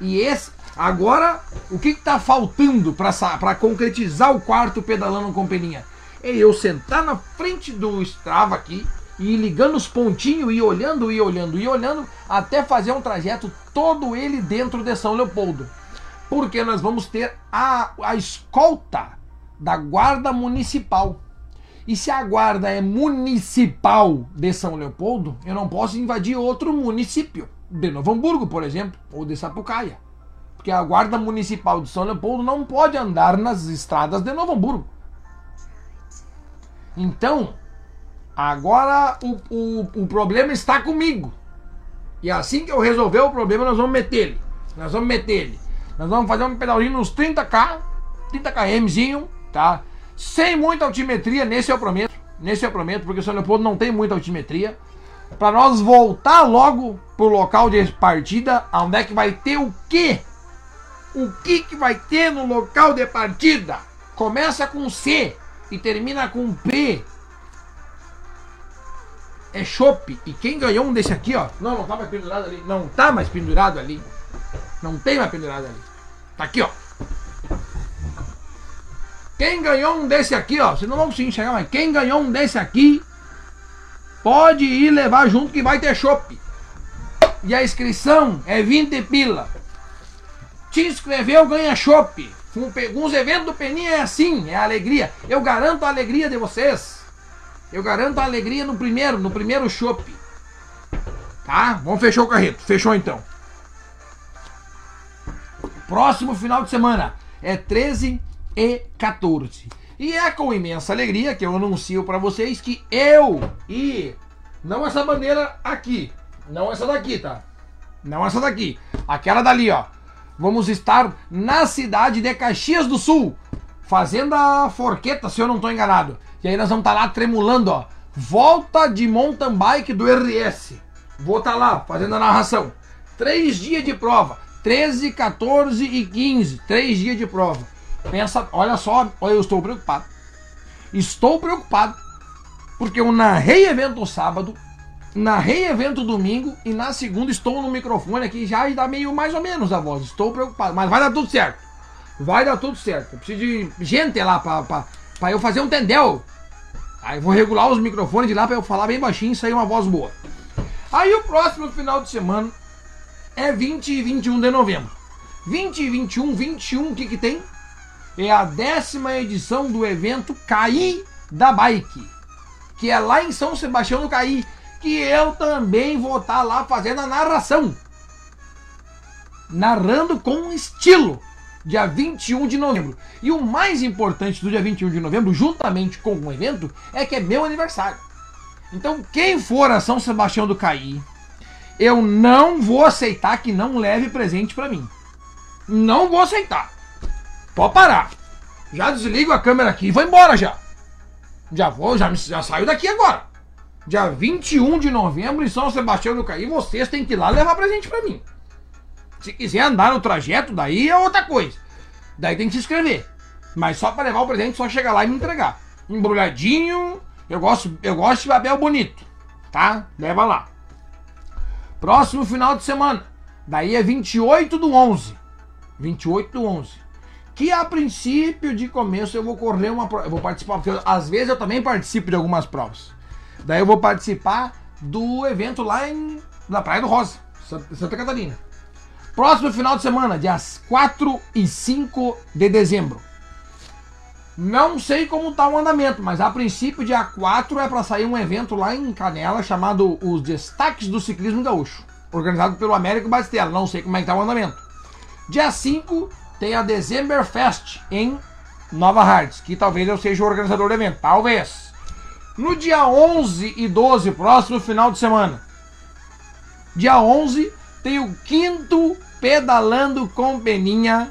S1: E esse, agora, o que está faltando para concretizar o quarto pedalando com peninha? É eu sentar na frente do Strava aqui e ligando os pontinhos e olhando e olhando e olhando até fazer um trajeto todo ele dentro de São Leopoldo. Porque nós vamos ter a, a escolta da guarda municipal. E se a guarda é municipal de São Leopoldo, eu não posso invadir outro município, de Novo Hamburgo, por exemplo, ou de Sapucaia. Porque a guarda municipal de São Leopoldo não pode andar nas estradas de Novo Hamburgo. Então, Agora o, o, o problema está comigo. E assim que eu resolver o problema, nós vamos meter ele. Nós vamos meter ele. Nós vamos fazer um pedalzinho nos 30k, 30 kmzinho, tá? Sem muita altimetria, nesse eu prometo. Nesse eu prometo, porque o São Leopoldo não tem muita altimetria. Para nós voltar logo pro local de partida, onde é que vai ter o quê? O que, que vai ter no local de partida? Começa com C e termina com P é chopp. E quem ganhou um desse aqui, ó. Não, não tá mais pendurado ali. Não tá mais pendurado ali. Não tem mais pendurado ali. Tá aqui, ó. Quem ganhou um desse aqui, ó. Vocês não vão conseguir enxergar, mas quem ganhou um desse aqui, pode ir levar junto que vai ter chopp. E a inscrição é 20 pila. Te inscreveu, ganha chopp. Com os eventos do Peninha é assim, é alegria. Eu garanto a alegria de vocês. Eu garanto a alegria no primeiro, no primeiro chopp. Tá? Vamos fechar o carreto. Fechou então. Próximo final de semana é 13 e 14. E é com imensa alegria que eu anuncio para vocês que eu e não essa bandeira aqui, não essa daqui, tá? Não essa daqui, aquela dali, ó. Vamos estar na cidade de Caxias do Sul, Fazenda Forqueta, se eu não estou enganado. E aí nós vamos estar tá lá tremulando, ó. Volta de mountain bike do RS. Vou estar tá lá fazendo a narração. Três dias de prova. 13, 14 e 15. Três dias de prova. Pensa, olha só, eu estou preocupado. Estou preocupado, porque eu narrei evento sábado, narrei evento domingo e na segunda estou no microfone aqui já dá meio mais ou menos a voz. Estou preocupado, mas vai dar tudo certo. Vai dar tudo certo. Eu preciso de gente lá pra, pra, pra eu fazer um tendel. Aí vou regular os microfones de lá pra eu falar bem baixinho e sair uma voz boa. Aí o próximo final de semana é 20 e 21 de novembro. 20 e 21, 21, o que que tem? É a décima edição do evento Caí da Bike, que é lá em São Sebastião do Caí, que eu também vou estar lá fazendo a narração. Narrando com estilo, dia 21 de novembro. E o mais importante do dia 21 de novembro, juntamente com o evento, é que é meu aniversário. Então, quem for a São Sebastião do Caí, eu não vou aceitar que não leve presente para mim. Não vou aceitar. Pode parar. Já desligo a câmera aqui e vou embora já. Já vou, já, já saio daqui agora. Dia 21 de novembro em São Sebastião do Caí, vocês têm que ir lá levar presente para mim. Se quiser andar no trajeto, daí é outra coisa. Daí tem que se inscrever. Mas só para levar o presente, só chegar lá e me entregar. Embrulhadinho, eu gosto, eu gosto de papel bonito, tá? Leva lá. Próximo final de semana. Daí é 28 do 11. 28 do 11. Que a princípio de começo eu vou correr uma prova. Eu vou participar, porque às vezes eu também participo de algumas provas. Daí eu vou participar do evento lá em, na Praia do Rosa, Santa Catarina. Próximo final de semana, dias 4 e 5 de dezembro. Não sei como tá o andamento, mas a princípio, dia 4 é para sair um evento lá em Canela chamado Os Destaques do Ciclismo Gaúcho, organizado pelo Américo Batistella. Não sei como é que tá o andamento. Dia 5 tem a December Fest em Nova Hartz, que talvez eu seja o organizador do evento, talvez. No dia 11 e 12, próximo final de semana. Dia 11 tem o quinto Pedalando com Peninha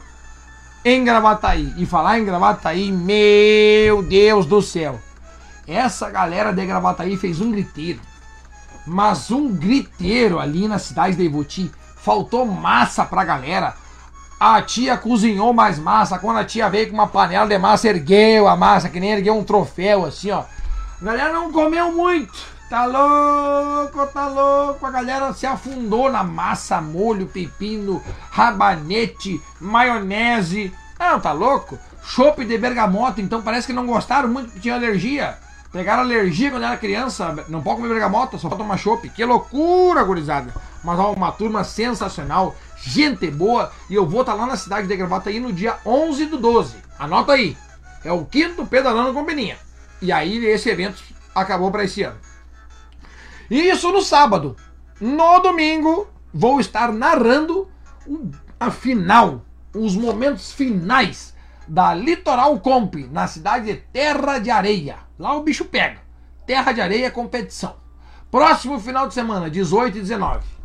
S1: em Gravataí. E falar em Gravataí, meu Deus do céu. Essa galera de Gravataí fez um griteiro. Mas um griteiro ali na cidade de Ivoti. Faltou massa pra galera. A tia cozinhou mais massa. Quando a tia veio com uma panela de massa, ergueu a massa, que nem ergueu um troféu, assim, ó. A galera não comeu muito. Tá louco, tá louco. A galera se afundou na massa, molho, pepino, rabanete, maionese. Não, tá louco? Chopp de bergamota, então parece que não gostaram muito porque tinha alergia. Pegaram alergia quando era criança, não pode comer bergamota, só pode tomar chopp. Que loucura, gurizada. Mas ó, uma turma sensacional, gente boa. E eu vou estar tá lá na cidade de Gravataí no dia 11 do 12. Anota aí. É o quinto pedalando com Peninha. E aí esse evento acabou para esse ano. Isso no sábado. No domingo, vou estar narrando a final, os momentos finais da Litoral Comp, na cidade de Terra de Areia. Lá o bicho pega. Terra de Areia competição. Próximo final de semana, 18 e 19.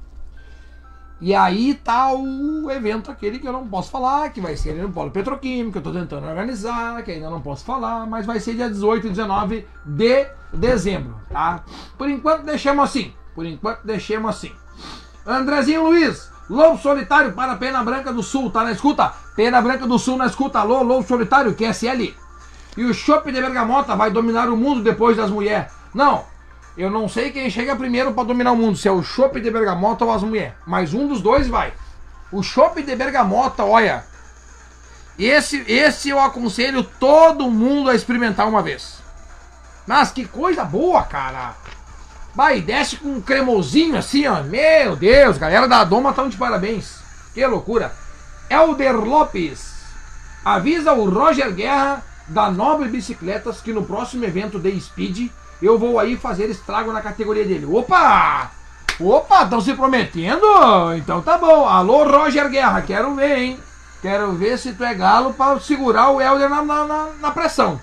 S1: E aí tá o evento aquele que eu não posso falar, que vai ser no Polo Petroquímico, que eu tô tentando organizar, que ainda não posso falar, mas vai ser dia 18 e 19 de dezembro, tá? Por enquanto deixemos assim. Por enquanto deixemos assim. Andrezinho Luiz, Lobo Solitário para Pena Branca do Sul, tá na escuta? Pena Branca do Sul na escuta, alô, Lobo Solitário, QSL. E o Chopp de Bergamota vai dominar o mundo depois das mulheres. Não, eu não sei quem chega primeiro para dominar o mundo, se é o Chopp de Bergamota ou as mulheres. Mas um dos dois vai. O Chopp de Bergamota, olha. Esse, esse eu aconselho todo mundo a experimentar uma vez. Mas que coisa boa, cara. Vai, desce com um cremosinho assim, ó. Meu Deus, galera da Doma estão de parabéns. Que loucura. Elder Lopes. Avisa o Roger Guerra da Nobre Bicicletas que no próximo evento de Speed eu vou aí fazer estrago na categoria dele. Opa! Opa, estão se prometendo? Então tá bom. Alô, Roger Guerra, quero ver, hein? Quero ver se tu é galo para segurar o Helder na, na, na, pressão.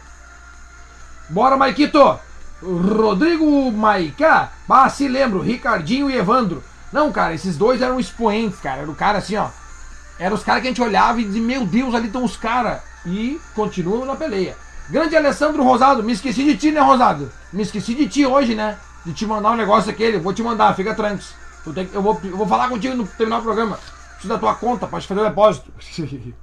S1: Bora, Maikito! Rodrigo Maica, bah, se lembro, Ricardinho e Evandro. Não, cara, esses dois eram expoentes, cara. Era o cara assim, ó. Eram os caras que a gente olhava e dizia, meu Deus, ali estão os caras. E continuam na peleia. Grande Alessandro Rosado, me esqueci de ti, né, Rosado? Me esqueci de ti hoje, né? De te mandar um negócio aquele. Vou te mandar, fica tranquilo. Eu, vou, eu vou falar contigo no terminar o programa. Preciso da tua conta, pode fazer o depósito.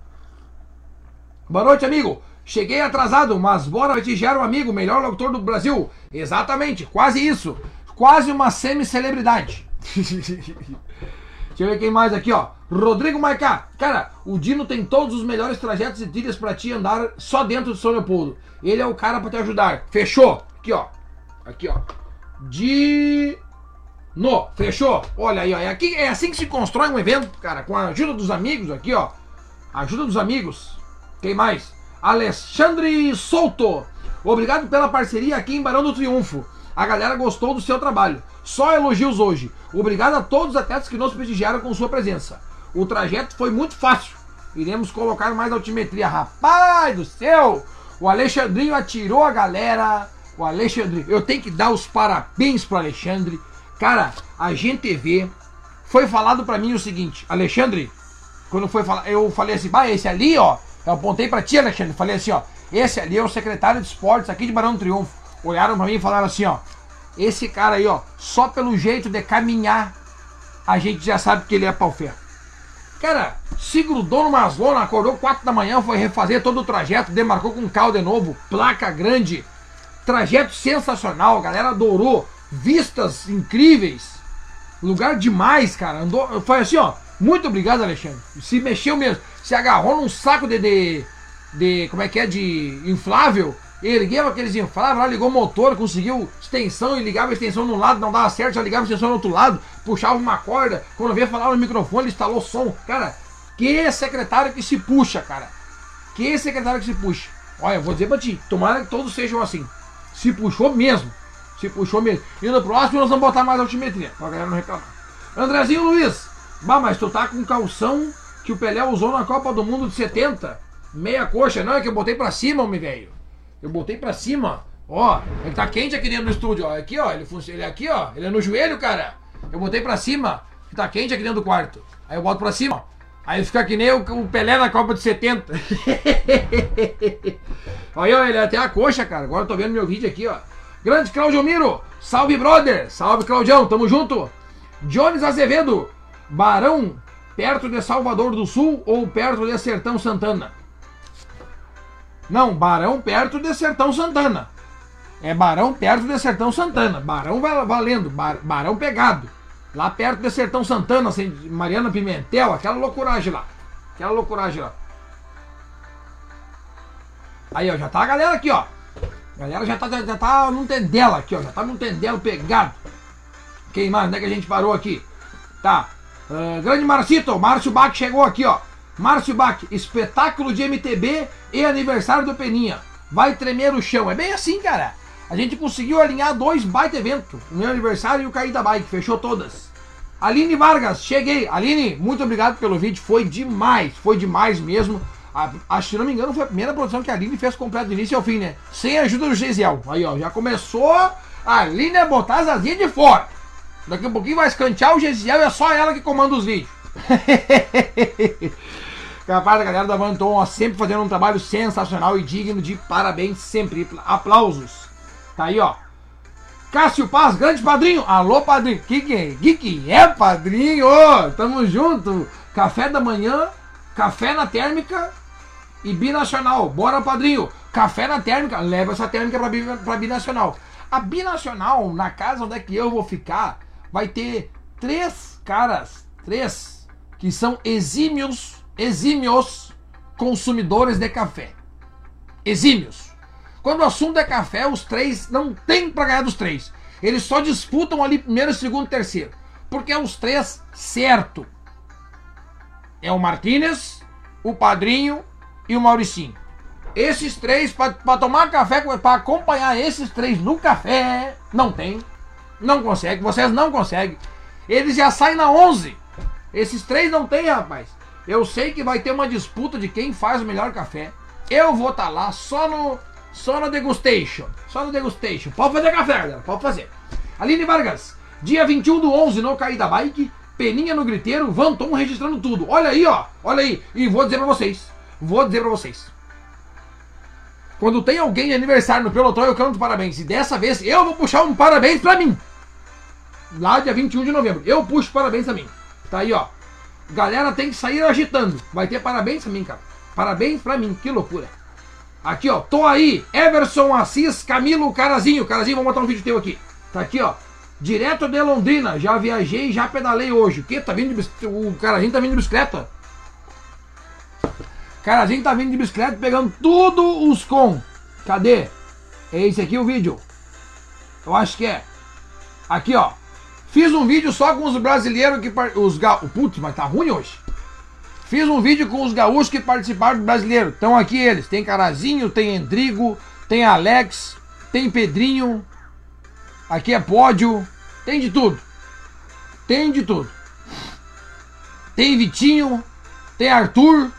S1: Boa noite, amigo. Cheguei atrasado, mas bora prestigiar o amigo, melhor locutor do Brasil. Exatamente, quase isso. Quase uma semi-celebridade. Deixa eu ver quem mais aqui, ó. Rodrigo Maicá. Cara, o Dino tem todos os melhores trajetos e trilhas pra te andar só dentro de São Leopoldo. Ele é o cara pra te ajudar. Fechou? Aqui, ó. Aqui, ó. Dino. Fechou? Olha aí, ó. É, aqui, é assim que se constrói um evento, cara. Com a ajuda dos amigos aqui, ó. Ajuda dos amigos. Quem mais? Alexandre Souto. Obrigado pela parceria aqui em Barão do Triunfo. A galera gostou do seu trabalho. Só elogios hoje. Obrigado a todos os atletas que nos prestigiaram com sua presença. O trajeto foi muito fácil. Iremos colocar mais altimetria. Rapaz do céu! O Alexandrinho atirou a galera. O Alexandre, eu tenho que dar os parabéns pro Alexandre. Cara, a GTV foi falado para mim o seguinte, Alexandre, quando foi falar, eu falei assim, bah, esse ali, ó, eu apontei para ti, Alexandre, falei assim, ó, esse ali é o secretário de esportes aqui de Barão do Triunfo. Olharam para mim e falaram assim, ó, esse cara aí, ó, só pelo jeito de caminhar, a gente já sabe que ele é pau ferro. Cara, se grudou numa lona, acordou 4 da manhã, foi refazer todo o trajeto, demarcou com carro de novo, placa grande, trajeto sensacional, a galera adorou, vistas incríveis, lugar demais, cara. Andou, foi assim, ó. Muito obrigado, Alexandre. Se mexeu mesmo, se agarrou num saco de, de, de como é que é, de inflável, ergueu aqueles infláveis lá, ligou o motor, conseguiu extensão e ligava a extensão num lado, não dava certo, já ligava a extensão no outro lado, puxava uma corda, quando veio falar no microfone, instalou som. Cara, que secretário que se puxa, cara. Que secretário que se puxa. Olha, eu vou dizer pra ti, tomara que todos sejam assim. Se puxou mesmo. Se puxou mesmo. E no próximo nós vamos botar mais altimetria, pra galera não reclamar. Andrezinho Luiz, bah, mas tu tá com calção que o Pelé usou na Copa do Mundo de 70. Meia coxa, não, é que eu botei pra cima, homem velho. Eu botei pra cima. Ó, ele tá quente aqui dentro do estúdio, ó. Aqui, ó, ele, ele é aqui, ó. Ele é no joelho, cara. Eu botei pra cima, que tá quente aqui dentro do quarto. Aí eu boto pra cima, Aí fica que nem o, Pelé na Copa de 70. Olha, ele é até a coxa, cara. Agora eu tô vendo meu vídeo aqui, ó. Grande Claudio Miro, salve brother, salve Claudião, tamo junto. Jones Azevedo, Barão, perto de Salvador do Sul ou perto de Sertão Santana? Não, Barão perto de Sertão Santana. É Barão perto de Sertão Santana. Barão valendo, bar, Barão pegado. Lá perto de Sertão Santana, assim, Mariana Pimentel, aquela loucuragem lá. Aquela loucuragem lá. Aí, ó, já tá a galera aqui, ó. A galera já tá, já, já tá num tendela aqui, ó. Já tá num tendelo pegado. Quem mais? Onde é que a gente parou aqui? Tá. Uh, grande Marcito, Márcio Bach chegou aqui, ó. Márcio Bach, espetáculo de MTB e aniversário do Peninha. Vai tremer o chão. É bem assim, cara. A gente conseguiu alinhar dois baita eventos. O meu aniversário e o Caída Bike. Fechou todas. Aline Vargas, cheguei. Aline, muito obrigado pelo vídeo. Foi demais. Foi demais mesmo. Acho que, se não me engano, foi a primeira produção que a Aline fez completa do início ao fim, né? Sem a ajuda do Gesiel. Aí, ó, já começou a Aline a botar as asinhas de fora. Daqui a pouquinho vai escantear o Gesiel é só ela que comanda os vídeos. Capaz da galera da Vanton, ó, sempre fazendo um trabalho sensacional e digno de parabéns, sempre. Aplausos. Tá aí, ó. Cássio Paz, grande padrinho. Alô, padrinho. Que que é? Que que é, padrinho? Tamo junto. Café da manhã, café na térmica e binacional. Bora, padrinho. Café na térmica, leva essa térmica pra, pra binacional. A binacional, na casa onde é que eu vou ficar, vai ter três caras, três, que são exímios, exímios consumidores de café. Exímios. Quando o assunto é café, os três não tem pra ganhar dos três. Eles só disputam ali primeiro, segundo terceiro. Porque é os três certo. É o Martínez, o Padrinho e o Mauricinho. Esses três, para tomar café, para acompanhar esses três no café, não tem. Não consegue, vocês não conseguem. Eles já saem na 11. Esses três não tem, rapaz. Eu sei que vai ter uma disputa de quem faz o melhor café. Eu vou estar tá lá só no só no degustation. Só no degustation. Pode fazer café, galera. Pode fazer. Aline Vargas, dia 21 do 11 no Caída Bike. Peninha no griteiro, Vanton registrando tudo. Olha aí, ó. Olha aí. E vou dizer pra vocês. Vou dizer pra vocês. Quando tem alguém de aniversário no pelotão, eu canto parabéns. E dessa vez eu vou puxar um parabéns pra mim. Lá dia 21 de novembro. Eu puxo parabéns a mim. Tá aí, ó. Galera tem que sair agitando. Vai ter parabéns pra mim, cara. Parabéns pra mim. Que loucura. Aqui, ó. Tô aí. Everson Assis, Camilo Carazinho. Carazinho, vou botar um vídeo teu aqui. Tá aqui, ó. Direto de Londrina. Já viajei, já pedalei hoje. O quê? Tá vindo de? O Carazinho tá vindo de bicicleta. Carazinho tá vindo de bicicleta pegando tudo os com. Cadê? É esse aqui o vídeo. Eu acho que é. Aqui, ó. Fiz um vídeo só com os brasileiros que. Os ga... Putz, mas tá ruim hoje. Fiz um vídeo com os gaúchos que participaram do brasileiro. Estão aqui eles. Tem Carazinho, tem Endrigo, tem Alex, tem Pedrinho. Aqui é pódio. Tem de tudo. Tem de tudo. Tem Vitinho, tem Arthur.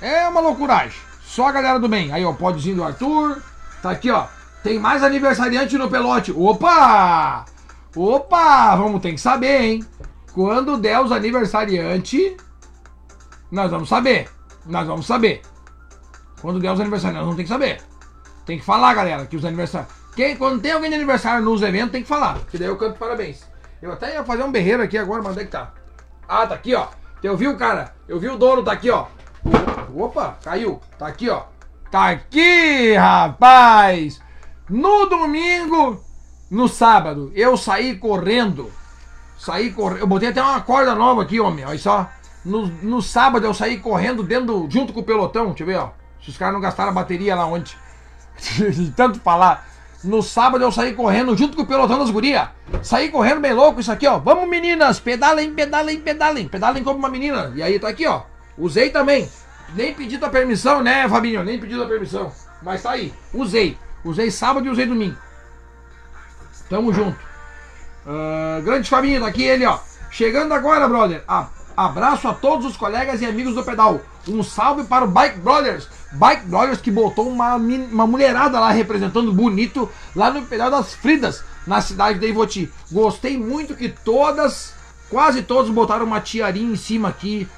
S1: É uma loucuragem. Só a galera do bem. Aí, ó, pódiozinho do Arthur. Tá aqui, ó. Tem mais aniversariante no pelote. Opa! Opa! Vamos ter que saber, hein? Quando der os aniversariantes, nós vamos saber. Nós vamos saber. Quando der os aniversários, nós vamos ter que saber. Tem que falar, galera, que os aniversários. Quem, quando tem alguém de aniversário nos eventos, tem que falar. Que daí eu canto parabéns. Eu até ia fazer um berreiro aqui agora, mas onde é que tá? Ah, tá aqui, ó. Eu vi o cara. Eu vi o dono, tá aqui, ó. Opa, caiu. Tá aqui, ó. Tá aqui, rapaz. No domingo, no sábado, eu saí correndo. Saí correndo. Eu botei até uma corda nova aqui, homem. Olha só. No, no sábado eu saí correndo dentro, junto com o pelotão. Deixa eu ver, ó. Se os caras não gastaram a bateria lá ontem. De tanto falar. No sábado eu saí correndo junto com o pelotão das gurias. Saí correndo bem louco, isso aqui, ó. Vamos meninas, pedalem, pedalem, pedalem. Pedalem como uma menina. E aí tá aqui, ó. Usei também. Nem pedi tua permissão, né, Fabinho? Nem pedi tua permissão. Mas tá aí. Usei. Usei sábado e usei domingo. Tamo junto. Uh, grande Fabinho, tá aqui ele, ó. Chegando agora, brother. Ah, Abraço a todos os colegas e amigos do pedal. Um salve para o Bike Brothers. Bike Brothers que botou uma, uma mulherada lá representando bonito lá no pedal das Fridas, na cidade de Ivoti. Gostei muito que todas, quase todos botaram uma tiarinha em cima aqui.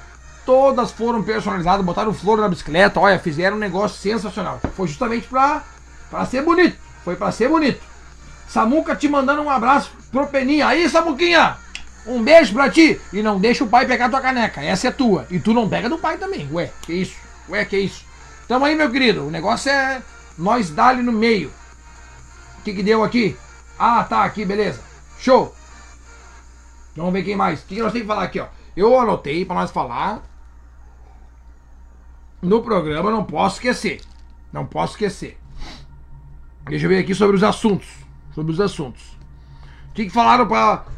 S1: Todas foram personalizadas, botaram flor na bicicleta. Olha, fizeram um negócio sensacional. Foi justamente pra, pra ser bonito. Foi pra ser bonito. Samuca te mandando um abraço pro Peninha. Aí, Samuquinha! Um beijo pra ti. E não deixa o pai pegar tua caneca. Essa é tua. E tu não pega do pai também. Ué, que isso? Ué, que isso? Tamo aí, meu querido. O negócio é nós dar no meio. O que que deu aqui? Ah, tá, aqui, beleza. Show. Vamos ver quem mais. O que, que nós temos que falar aqui, ó? Eu anotei pra nós falar. No programa, não posso esquecer. Não posso esquecer. Deixa eu ver aqui sobre os assuntos. Sobre os assuntos. O que, que falaram.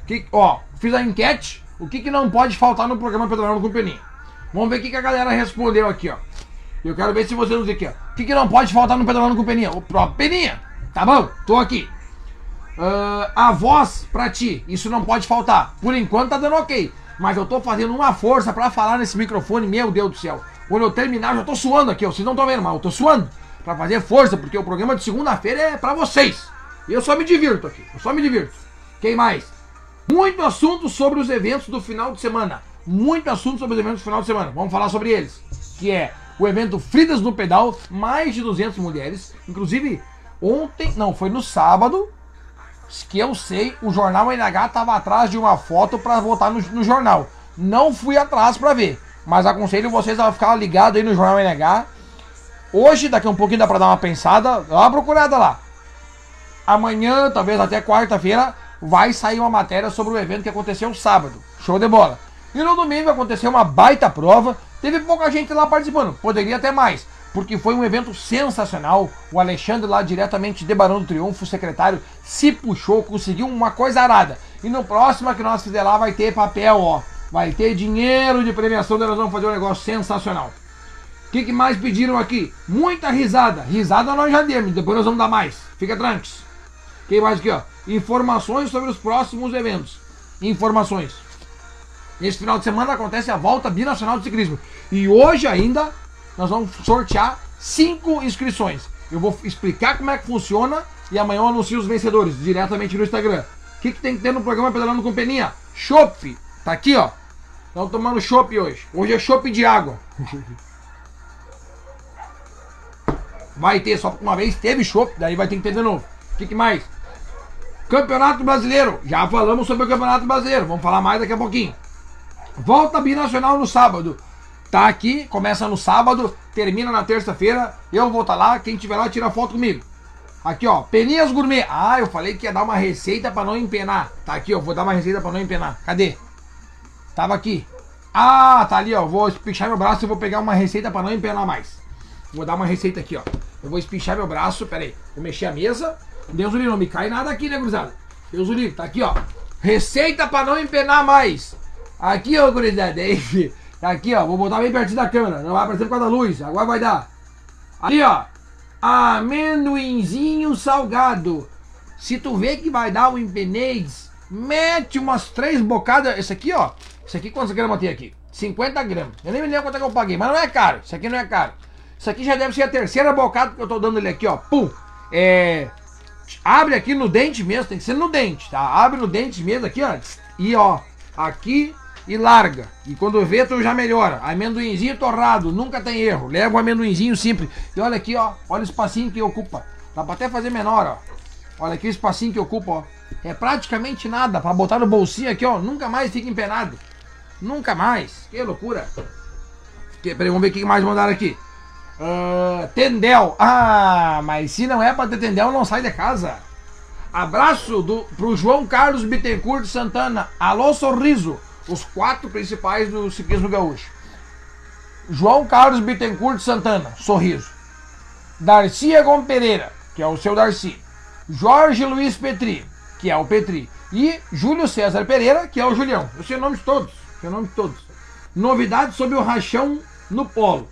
S1: Que, ó, Fiz a enquete, o que, que não pode faltar no programa Pedalando com Peninha. Vamos ver o que, que a galera respondeu aqui, ó. Eu quero ver se você não diz aqui, ó. O que, que não pode faltar no Pedalando com Peninha? O próprio Peninha. Tá bom? Tô aqui. Uh, a voz pra ti, isso não pode faltar. Por enquanto tá dando ok. Mas eu tô fazendo uma força para falar nesse microfone, meu Deus do céu. Quando eu terminar, já tô suando aqui, ó. Vocês não estão vendo, mas eu tô suando. Pra fazer força, porque o programa de segunda-feira é pra vocês. Eu só me divirto aqui. Eu só me divirto. Quem mais? Muito assunto sobre os eventos do final de semana. Muito assunto sobre os eventos do final de semana. Vamos falar sobre eles. Que é o evento Fridas no Pedal, mais de 200 mulheres. Inclusive, ontem, não, foi no sábado, que eu sei, o jornal NH estava atrás de uma foto para botar no, no, jornal. Não fui atrás para ver, mas aconselho vocês a ficar ligado aí no jornal NH. Hoje, daqui a um pouquinho dá para dar uma pensada, dá uma procurada lá. Amanhã, talvez até quarta-feira, vai sair uma matéria sobre o evento que aconteceu sábado. Show de bola. E no domingo aconteceu uma baita prova. Teve pouca gente lá participando, poderia até mais, porque foi um evento sensacional. O Alexandre, lá diretamente de Barão do Triunfo, secretário, se puxou, conseguiu uma coisa arada. E no próximo que nós fizer lá vai ter papel, ó. Vai ter dinheiro de premiação, nós vamos fazer um negócio sensacional. O que, que, mais pediram aqui? Muita risada. Risada nós já demos, depois nós vamos dar mais. Fica tranquilos. Quem mais aqui, ó? Informações sobre os próximos eventos. Informações. Nesse final de semana acontece a volta binacional de ciclismo. E hoje ainda nós vamos sortear cinco inscrições. Eu vou explicar como é que funciona e amanhã eu anuncio os vencedores diretamente no Instagram. O que, que tem que ter no programa Pedalando com Peninha? Chopp. Tá aqui, ó. Estamos tomando chopp hoje. Hoje é chopp de água. Vai ter só uma vez, teve chopp, daí vai ter que ter de novo. O que, que mais? Campeonato Brasileiro. Já falamos sobre o Campeonato Brasileiro. Vamos falar mais daqui a pouquinho. Volta binacional no sábado. Tá aqui, começa no sábado. termina na terça-feira, eu vou estar tá lá, quem tiver lá tira foto comigo. Aqui, ó, peninhas gourmet. Ah, eu falei que ia dar uma receita para não empenar. Tá aqui, ó, vou dar uma receita para não empenar. Cadê? Tava aqui. Ah, tá ali, ó. Vou espichar meu braço e vou pegar uma receita para não empenar mais. Vou dar uma receita aqui, ó. Eu vou espichar meu braço, pera aí. Vou mexer a mesa. Deus o livre, não me cai nada aqui, né, gurizada? Deus o livre, tá aqui, ó. Receita para não empenar mais. Aqui, ó, gurizada. Aqui, ó. Vou botar bem pertinho da câmera. Não vai aparecer por causa da luz. Agora vai dar. Ali, ó. Amendoinzinho salgado. Se tu vê que vai dar um empenês, mete umas três bocadas. Esse aqui, ó. Esse aqui, quantos gramas tem aqui? 50 gramas. Eu nem me lembro quanto é que eu paguei, mas não é caro. Isso aqui não é caro. Isso aqui já deve ser a terceira bocada que eu tô dando ele aqui, ó. Pum. É. Abre aqui no dente mesmo, tem que ser no dente, tá? Abre no dente mesmo aqui, ó. E ó, aqui e larga. E quando vê, tu já melhora. Amendoinzinho torrado, nunca tem erro. Leva o amendoinzinho simples. E olha aqui, ó. Olha o espacinho que ocupa. Dá pra até fazer menor, ó. Olha aqui o espacinho que ocupa, ó. É praticamente nada. Pra botar no bolsinho aqui, ó. Nunca mais fica empenado. Nunca mais. Que loucura. Que, peraí, vamos ver o que mais mandaram aqui. Uh, tendel. Ah, mas se não é pra ter tendel, não sai de casa. Abraço do, pro João Carlos Bittencourt de Santana. Alô, sorriso os quatro principais do ciclismo gaúcho. João Carlos Bittencourt de Santana, Sorriso. Darcy Egon Pereira, que é o seu Darcy. Jorge Luiz Petri, que é o Petri. E Júlio César Pereira, que é o Julião. Eu sei o nome de todos. Sei o nome de todos. Novidades sobre o rachão no polo.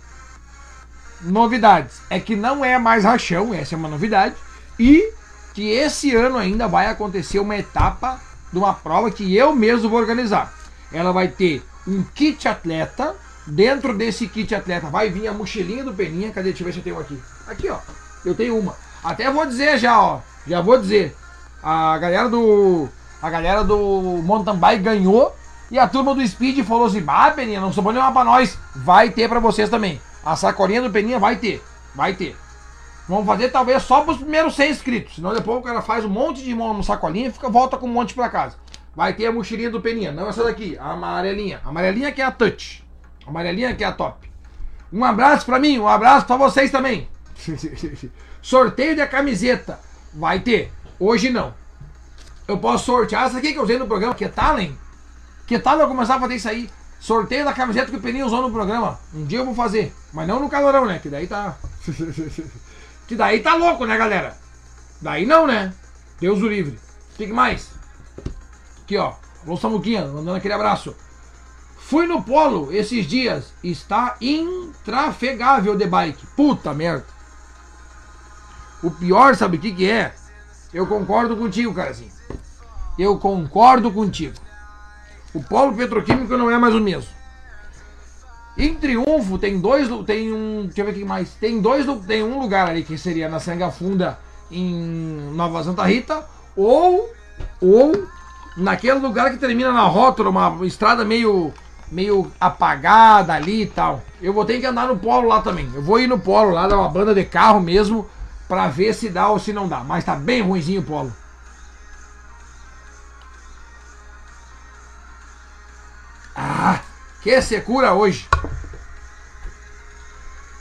S1: Novidades. É que não é mais rachão, essa é uma novidade. E que esse ano ainda vai acontecer uma etapa de uma prova que eu mesmo vou organizar ela vai ter um kit atleta. Dentro desse kit atleta vai vir a mochilinha do Peninha. Cadê? Deixa eu ver se eu tenho aqui. Aqui, ó. Eu tenho uma. Até vou dizer já, ó. Já vou dizer. A galera do. A galera do mountain bike ganhou. E a turma do Speed falou assim: Ah, Peninha, não sobrou nenhuma pra nós. Vai ter pra vocês também. A sacolinha do Peninha vai ter. Vai ter. Vamos fazer talvez só pros primeiros 100 inscritos. Senão depois o cara faz um monte de mão no sacolinha e fica, volta com um monte pra casa. Vai ter a mochilinha do Peninha. Não essa daqui, a amarelinha. A amarelinha que é a touch. A amarelinha que é a top. Um abraço pra mim, um abraço pra vocês também. Sorteio da camiseta. Vai ter. Hoje não. Eu posso sortear essa aqui que eu usei no programa. Que tal, hein? Que tal eu começar a fazer isso aí? Sorteio da camiseta que o Peninha usou no programa. Um dia eu vou fazer. Mas não no calorão, né? Que daí tá. que daí tá louco, né, galera? Daí não, né? Deus o livre. Fique mais. Aqui, ó. Alô, Samuquinha, mandando aquele abraço. Fui no polo esses dias. Está intrafegável de bike. Puta merda. O pior, sabe o que, que é? Eu concordo contigo, carazinho. Eu concordo contigo. O polo petroquímico não é mais o mesmo. Em Triunfo tem dois, tem um, deixa eu ver o que mais. Tem dois, tem um lugar ali que seria na Sanga Funda em Nova Santa Rita ou ou naquele lugar que termina na rótula, uma estrada meio meio apagada ali e tal. Eu vou ter que andar no polo lá também. Eu vou ir no polo lá, dar uma banda de carro mesmo, pra ver se dá ou se não dá. Mas tá bem ruimzinho o polo. Que secura hoje.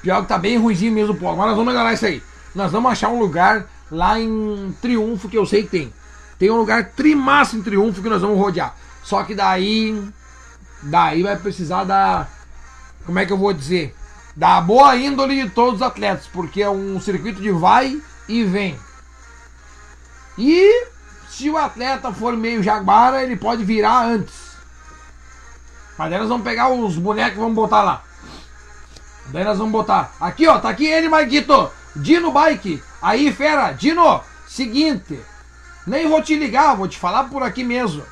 S1: Pior que tá bem ruimzinho mesmo polo. Mas nós vamos melhorar isso aí. Nós vamos achar um lugar lá em Triunfo que eu sei que tem. Tem um lugar trimassa em Triunfo que nós vamos rodear. Só que daí. Daí vai precisar da. Como é que eu vou dizer? Da boa índole de todos os atletas. Porque é um circuito de vai e vem. E se o atleta for meio jaguara, ele pode virar antes. Mas daí nós vamos pegar os bonecos e vamos botar lá. Daí nós vamos botar. Aqui, ó, tá aqui ele, Marquito. Dino Bike. Aí, fera. Dino, seguinte. Nem vou te ligar, vou te falar por aqui mesmo.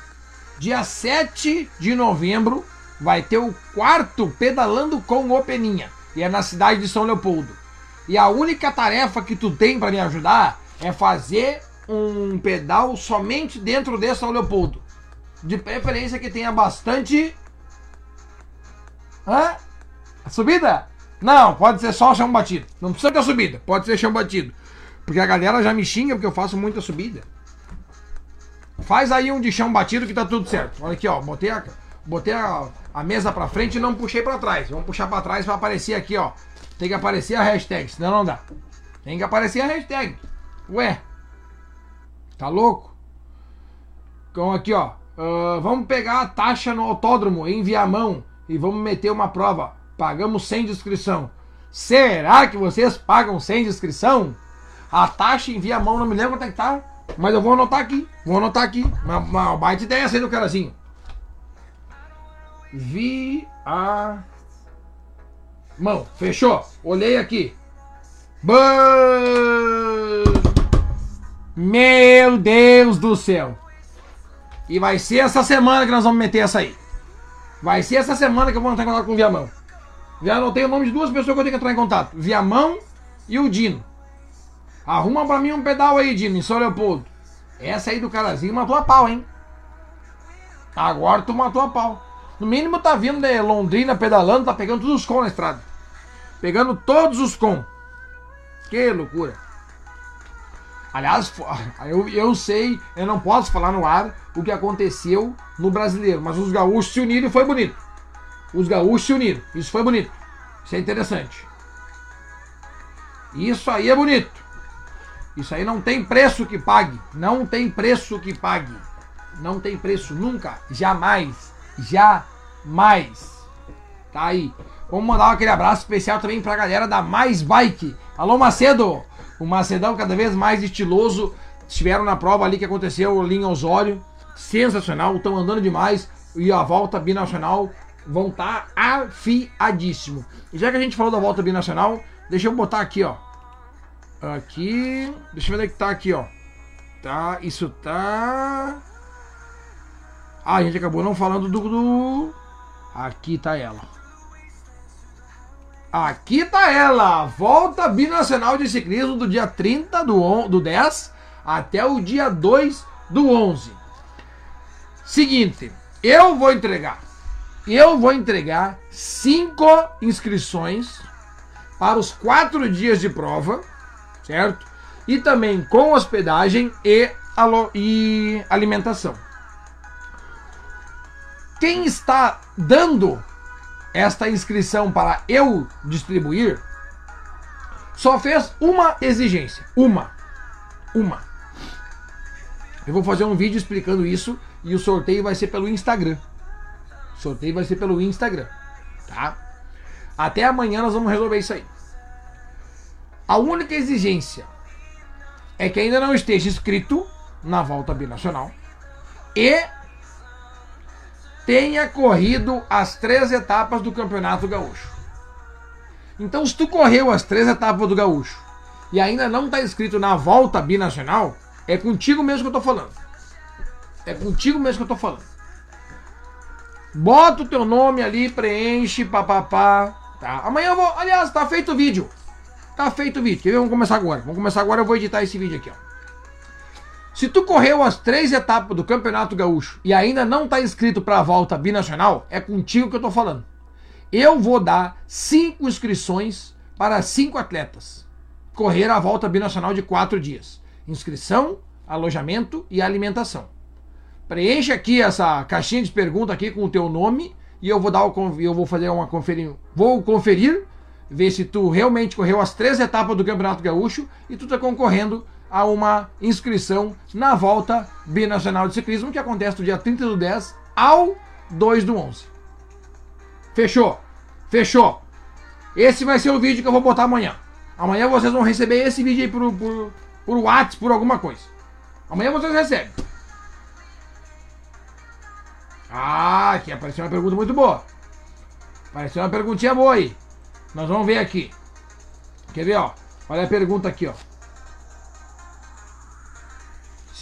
S1: Dia 7 de novembro vai ter o quarto Pedalando com o Peninha. E é na cidade de São Leopoldo. E a única tarefa que tu tem para me ajudar é fazer um pedal somente dentro de São Leopoldo. De preferência que tenha bastante. Hã? Subida? Não, pode ser só chão batido. Não precisa ter subida, pode ser chão batido. Porque a galera já me xinga porque eu faço muita subida. Faz aí um de chão batido que tá tudo certo. Olha aqui, ó. Botei a, botei a, a mesa pra frente e não puxei pra trás. Vamos puxar pra trás pra aparecer aqui, ó. Tem que aparecer a hashtag, senão não dá. Tem que aparecer a hashtag. Ué. Tá louco? Então aqui, ó. Uh, vamos pegar a taxa no autódromo em Viamão e vamos meter uma prova. Pagamos sem inscrição. Será que vocês pagam sem inscrição? A taxa em Viamão, não me lembro quanto é que tá, mas eu vou anotar aqui. Vou anotar aqui. Uma, uma baita ideia aí do carazinho. Viamão. Fechou. Olhei aqui. Meu Deus do céu. E vai ser essa semana que nós vamos meter essa aí. Vai ser essa semana que eu vou entrar em contato com o Viamão. Já anotei o nome de duas pessoas que eu tenho que entrar em contato: Viamão e o Dino. Arruma pra mim um pedal aí, Dino, em São Leopoldo. Essa aí do carazinho matou a pau, hein? Agora tu matou a pau. No mínimo tá vindo de Londrina pedalando, tá pegando todos os com na estrada. Pegando todos os com. Que loucura. Aliás, eu, eu sei, eu não posso falar no ar o que aconteceu no brasileiro, mas os gaúchos se uniram e foi bonito. Os gaúchos se uniram, isso foi bonito. Isso é interessante. Isso aí é bonito. Isso aí não tem preço que pague. Não tem preço que pague. Não tem preço nunca, jamais, jamais. Tá aí. Vamos mandar aquele abraço especial também pra galera da Mais Bike. Alô Macedo! O Macedão cada vez mais estiloso. Estiveram na prova ali que aconteceu em Osório. Sensacional, estão andando demais. E a volta binacional vão estar tá afiadíssimo. E já que a gente falou da volta binacional, deixa eu botar aqui, ó. Aqui. Deixa eu ver onde é que tá aqui, ó. Tá, isso tá. Ah, a gente acabou não falando do. do... Aqui tá ela. Aqui tá ela. Volta binacional de ciclismo do dia 30 do, on, do 10 até o dia 2 do 11. Seguinte, eu vou entregar. Eu vou entregar cinco inscrições para os quatro dias de prova certo? E também com hospedagem e, e alimentação. Quem está dando esta inscrição para eu distribuir só fez uma exigência. Uma. Uma. Eu vou fazer um vídeo explicando isso e o sorteio vai ser pelo Instagram. O sorteio vai ser pelo Instagram, tá? Até amanhã nós vamos resolver isso aí. A única exigência é que ainda não esteja inscrito na volta binacional e tenha corrido as três etapas do Campeonato Gaúcho. Então, se tu correu as três etapas do Gaúcho e ainda não está inscrito na volta binacional, é contigo mesmo que eu estou falando. É contigo mesmo que eu estou falando. Bota o teu nome ali, preenche, papapá. Tá? Amanhã eu vou. Aliás, tá feito o vídeo. Tá feito o vídeo. Quer ver? Vamos começar agora. Vamos começar agora, eu vou editar esse vídeo aqui, ó. Se tu correu as três etapas do Campeonato Gaúcho e ainda não tá inscrito para a volta binacional, é contigo que eu tô falando. Eu vou dar cinco inscrições para cinco atletas correr a volta binacional de quatro dias. Inscrição, alojamento e alimentação. Preencha aqui essa caixinha de pergunta aqui com o teu nome e eu vou dar o, eu vou fazer uma conferir, vou conferir ver se tu realmente correu as três etapas do Campeonato Gaúcho e tu está concorrendo a uma inscrição na volta binacional de ciclismo que acontece do dia 30 do 10 ao 2 do 11. Fechou? Fechou. Esse vai ser o vídeo que eu vou botar amanhã. Amanhã vocês vão receber esse vídeo aí por, por, por WhatsApp, por alguma coisa. Amanhã vocês recebem. Ah, aqui apareceu uma pergunta muito boa. Apareceu uma perguntinha boa aí. Nós vamos ver aqui. Quer ver, ó? Olha a pergunta aqui, ó.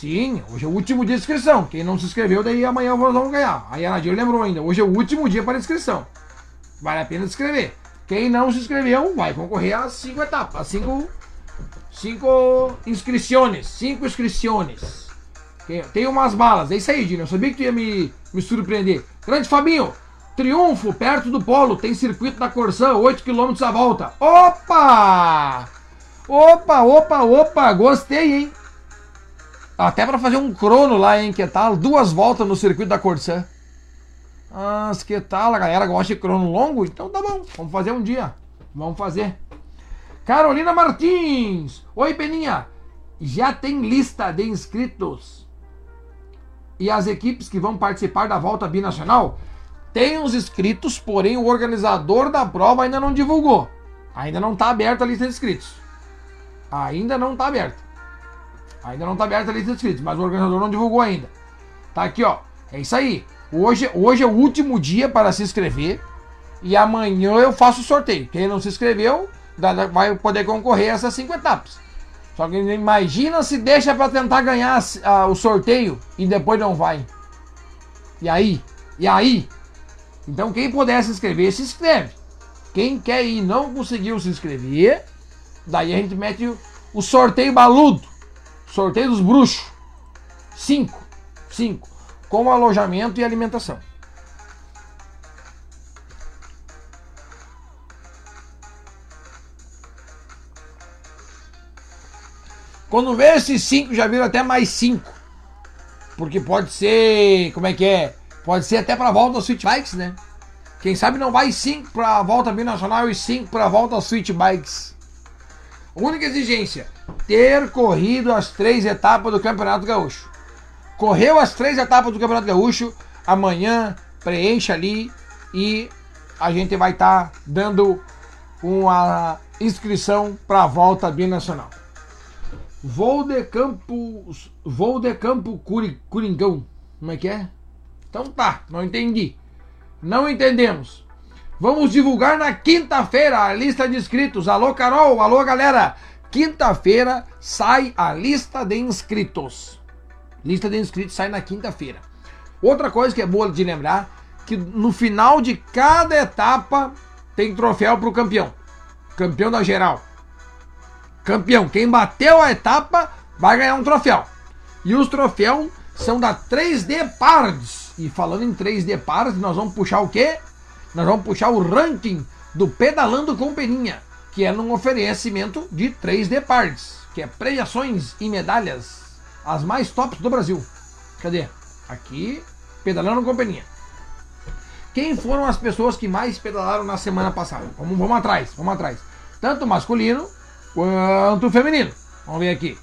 S1: Sim, hoje é o último dia de inscrição. Quem não se inscreveu, daí amanhã nós vamos ganhar. Aí a Nadir lembrou ainda. Hoje é o último dia para inscrição. Vale a pena se inscrever. Quem não se inscreveu vai concorrer às cinco etapas, às cinco, cinco inscrições. Cinco inscrições. Tem umas balas. É isso aí, Dino. Eu sabia que tu ia me, me surpreender. Grande Fabinho, Triunfo, perto do polo, tem circuito da Corsã, 8 km a volta. Opa! Opa, opa, opa, gostei, hein? Até para fazer um crono lá, hein, que tal? Duas voltas no circuito da Corsã. Mas que tal? A galera gosta de crono longo? Então tá bom, vamos fazer um dia. Vamos fazer. Carolina Martins. Oi, Peninha. Já tem lista de inscritos? E as equipes que vão participar da volta binacional? Tem os inscritos, porém o organizador da prova ainda não divulgou. Ainda não está aberta a lista de inscritos. Ainda não está aberta. Ainda não está aberta a lista de inscritos, mas o organizador não divulgou ainda. Tá aqui, ó. É isso aí. Hoje, hoje é o último dia para se inscrever. E amanhã eu faço o sorteio. Quem não se inscreveu vai poder concorrer a essas cinco etapas. Só que imagina se deixa para tentar ganhar o sorteio e depois não vai. E aí? E aí? Então quem puder se inscrever, se inscreve. Quem quer ir e não conseguiu se inscrever, daí a gente mete o sorteio baludo. Sorteio dos bruxos. Cinco. Cinco. Com alojamento e alimentação. Quando vê esses cinco, já viram até mais cinco. Porque pode ser. Como é que é? Pode ser até para a volta aos Switch Bikes, né? Quem sabe não vai 5 para a volta binacional e 5 para a volta aos Switch Bikes. Única exigência: ter corrido as três etapas do Campeonato Gaúcho. Correu as três etapas do Campeonato Gaúcho, amanhã preencha ali e a gente vai estar tá dando uma inscrição para a volta binacional. Vou de Campo, vou de Campo Curi, Curingão. Como é que é? Então tá, não entendi. Não entendemos. Vamos divulgar na quinta-feira a lista de inscritos. Alô, Carol, alô, galera. Quinta-feira sai a lista de inscritos. Lista de inscritos sai na quinta-feira. Outra coisa que é boa de lembrar, que no final de cada etapa tem troféu para o campeão. Campeão da geral. Campeão. Quem bateu a etapa vai ganhar um troféu. E os troféus são da 3D Parts. E falando em 3D Paras, nós vamos puxar o quê? Nós vamos puxar o ranking do Pedalando com Peninha, que é num oferecimento de 3D Parts, que é premiações e medalhas, as mais tops do Brasil. Cadê? Aqui, Pedalando com Peninha. Quem foram as pessoas que mais pedalaram na semana passada? Vamos, vamos atrás, vamos atrás. Tanto masculino quanto feminino. Vamos ver aqui.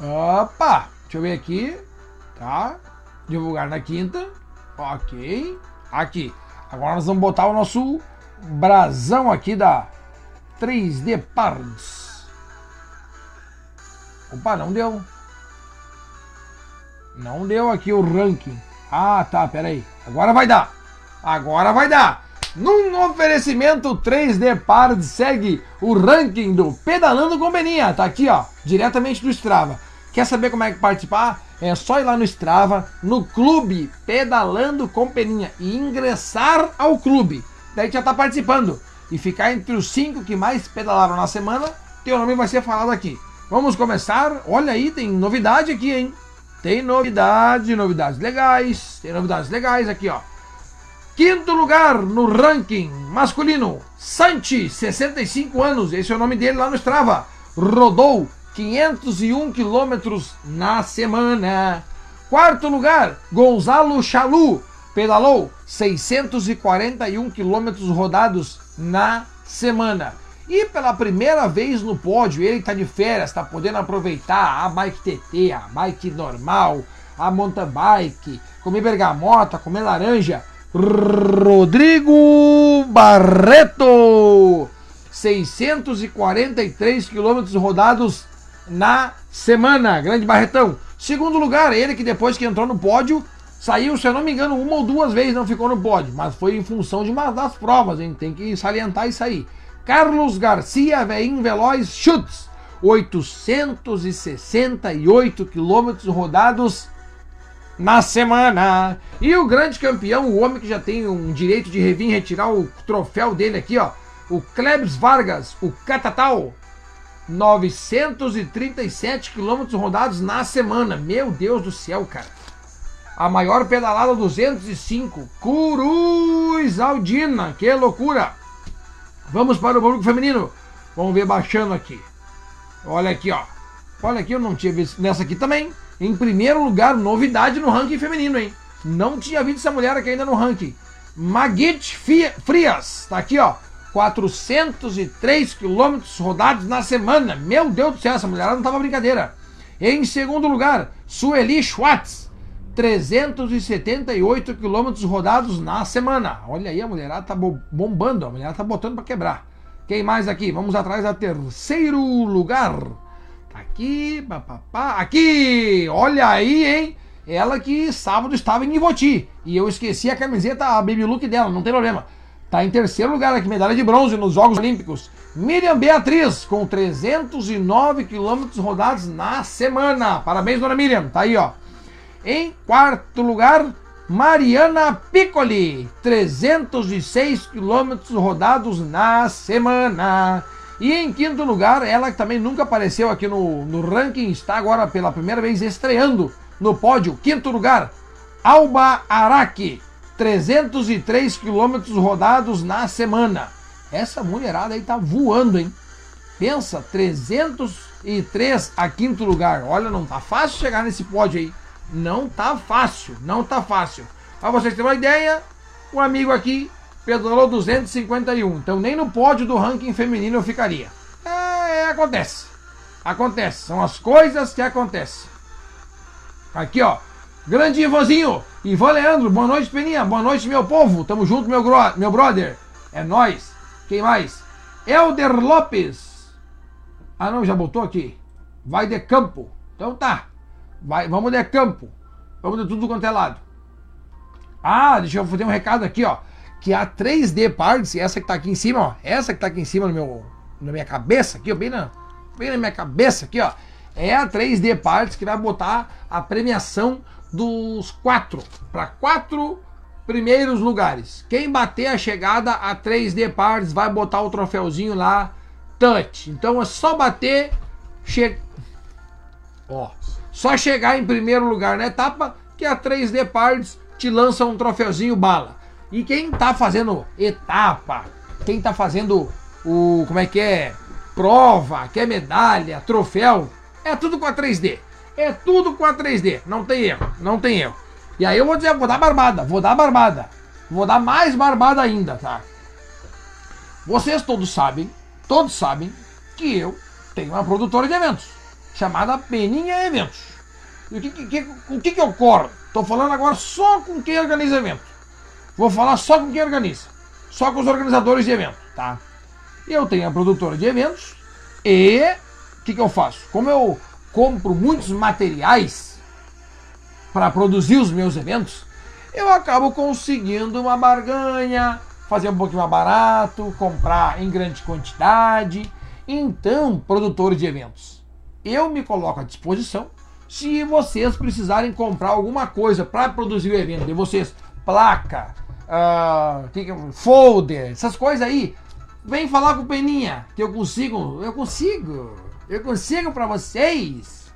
S1: Opa! Deixa eu ver aqui. Tá? divulgar na quinta. Ok. Aqui. Agora nós vamos botar o nosso brasão aqui da 3D Parts. Opa, não deu. Não deu aqui o ranking. Ah, tá, peraí. Agora vai dar. Agora vai dar. Num oferecimento 3D Parts segue o ranking do Pedalando com Beninha. Tá aqui, ó, diretamente do Strava. Quer saber como é que participar? É só ir lá no Strava, no clube Pedalando com Peninha e ingressar ao clube. Daí já está participando. E ficar entre os cinco que mais pedalaram na semana, teu nome vai ser falado aqui. Vamos começar. Olha aí, tem novidade aqui, hein? Tem novidade, novidades legais. Tem novidades legais aqui, ó. Quinto lugar no ranking masculino, Santi, 65 anos. Esse é o nome dele lá no Strava. Rodou 501 quilômetros na semana. Quarto lugar, Gonzalo Chalu pedalou 641 quilômetros rodados na semana. E pela primeira vez no pódio, ele está de férias, está podendo aproveitar a bike TT, a bike normal, a mountain bike, comer bergamota, comer laranja. Rodrigo Barreto, 643 quilômetros rodados na semana. Grande Barretão. Segundo lugar, ele que depois que entrou no pódio, saiu, se eu não me engano, uma ou duas vezes não ficou no pódio, mas foi em função de uma das provas, hein? Tem que salientar isso aí. Carlos Garcia, Veim Veloz Chutes, 868 quilômetros rodados na semana. E o grande campeão, o homem que já tem um direito de revir retirar o troféu dele aqui, ó, o Klebs Vargas, o Catatal, 937 quilômetros rodados na semana. Meu Deus do céu, cara. A maior pedalada 205. Cruz Aldina. Que loucura. Vamos para o público feminino. Vamos ver baixando aqui. Olha aqui, ó. Olha aqui, eu não tinha visto nessa aqui também. Em primeiro lugar, novidade no ranking feminino, hein? Não tinha visto essa mulher aqui ainda no ranking. Magit Frias, tá aqui, ó. 403 quilômetros rodados na semana. Meu Deus do céu, essa mulher não tava brincadeira. Em segundo lugar, Sueli Schwartz, 378 quilômetros rodados na semana. Olha aí, a mulherada tá bombando, a mulherada tá botando para quebrar. Quem mais aqui? Vamos atrás da terceiro lugar. Tá aqui, papapá, aqui! Olha aí, hein? Ela que sábado estava em Ivoti. E eu esqueci a camiseta, a baby look dela, não tem problema. Tá em terceiro lugar aqui, medalha de bronze nos Jogos Olímpicos. Miriam Beatriz, com 309 quilômetros rodados na semana. Parabéns, dona Miriam. Tá aí, ó. Em quarto lugar, Mariana Piccoli, 306 quilômetros rodados na semana. E em quinto lugar, ela que também nunca apareceu aqui no, no ranking, está agora pela primeira vez estreando no pódio. Quinto lugar, Alba Araki, 303 quilômetros rodados na semana. Essa mulherada aí tá voando, hein? Pensa, 303 a quinto lugar. Olha, não tá fácil chegar nesse pódio aí. Não tá fácil, não tá fácil. Para vocês terem uma ideia, um amigo aqui pedalou 251. Então nem no pódio do ranking feminino eu ficaria. É, acontece. Acontece. São as coisas que acontecem. Aqui, ó. Grande Ivanzinho. Ivan Leandro. Boa noite, Peninha. Boa noite, meu povo. Tamo junto, meu, meu brother. É nós. Quem mais? Elder Lopes. Ah, não, já botou aqui. Vai de campo. Então tá. Vai, vamos de campo. Vamos de tudo quanto é lado. Ah, deixa eu fazer um recado aqui, ó. Que a 3D Parts, essa que tá aqui em cima, ó. Essa que tá aqui em cima no meu, na minha cabeça, aqui, ó, bem na, bem na minha cabeça aqui, ó. É a 3D Parts que vai botar a premiação dos quatro. Para quatro primeiros lugares. Quem bater a chegada a 3D Parts vai botar o troféuzinho lá, touch. Então é só bater, che... ó, só chegar em primeiro lugar na etapa que a 3D Parts te lança um troféuzinho bala. E quem tá fazendo etapa, quem tá fazendo o como é que é, prova, que é medalha, troféu, é tudo com a 3D. É tudo com a 3D. Não tem erro, não tem erro. E aí eu vou dizer, vou dar barbada, vou dar barbada. Vou dar mais barbada ainda, tá? Vocês todos sabem, todos sabem que eu tenho uma produtora de eventos chamada Peninha Eventos. E o que, que, o que, que ocorre? Estou falando agora só com quem organiza evento. Vou falar só com quem organiza. Só com os organizadores de evento, tá? Eu tenho a produtora de eventos e o que, que eu faço? Como eu compro muitos materiais para produzir os meus eventos, eu acabo conseguindo uma barganha, fazer um pouquinho mais barato, comprar em grande quantidade. Então, produtor de eventos, eu me coloco à disposição se vocês precisarem comprar alguma coisa para produzir o evento de vocês, placa, uh, folder, essas coisas aí, vem falar com o Peninha, que eu consigo, eu consigo, eu consigo para vocês.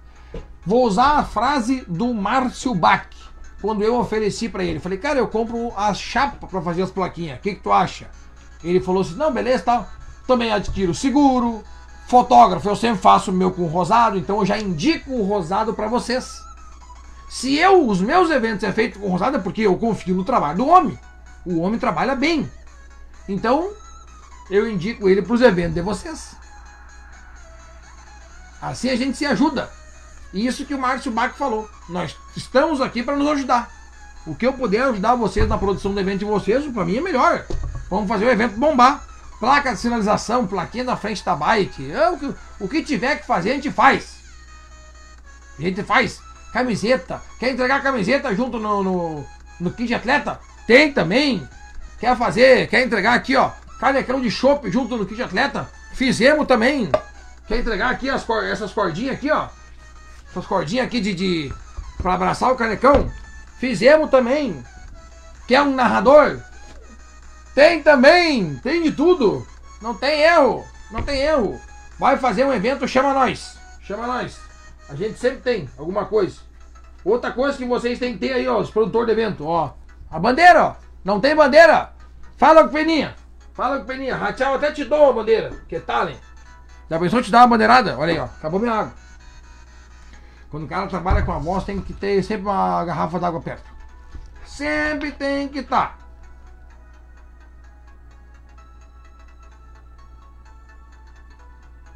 S1: Vou usar a frase do Márcio Bach, quando eu ofereci para ele. Falei, cara, eu compro a chapa para fazer as plaquinhas, o que, que tu acha? Ele falou assim, não, beleza, tal. Também adquiro seguro, Fotógrafo, eu sempre faço o meu com rosado, então eu já indico o rosado para vocês. Se eu, os meus eventos é feito com rosado é porque eu confio no trabalho do homem. O homem trabalha bem. Então, eu indico ele para os eventos de vocês. Assim a gente se ajuda. Isso que o Márcio Bach falou. Nós estamos aqui para nos ajudar. O que eu puder ajudar vocês na produção do evento de vocês, para mim é melhor. Vamos fazer o evento bombar placa de sinalização, plaquinha na frente da bike. É, o, que, o que tiver que fazer, a gente faz. A gente faz. Camiseta. Quer entregar camiseta junto no, no, no kit de atleta? Tem também. Quer fazer, quer entregar aqui, ó, canecão de chopp junto no kit de atleta? Fizemos também. Quer entregar aqui as, essas cordinhas aqui, ó. Essas cordinhas aqui de, de para abraçar o canecão? Fizemos também. Quer um narrador? Tem também, tem de tudo. Não tem erro, não tem erro. Vai fazer um evento, chama nós. Chama nós. A gente sempre tem alguma coisa. Outra coisa que vocês têm que ter aí, ó, os produtores de evento, ó. A bandeira, ó. Não tem bandeira? Fala com o Peninha. Fala com o Peninha. Rachel até te dou uma bandeira. Que tal, hein? Já pensou te dar uma bandeirada? Olha aí, ó. Acabou minha água. Quando o cara trabalha com a voz, tem que ter sempre uma garrafa d'água perto. Sempre tem que estar. Tá.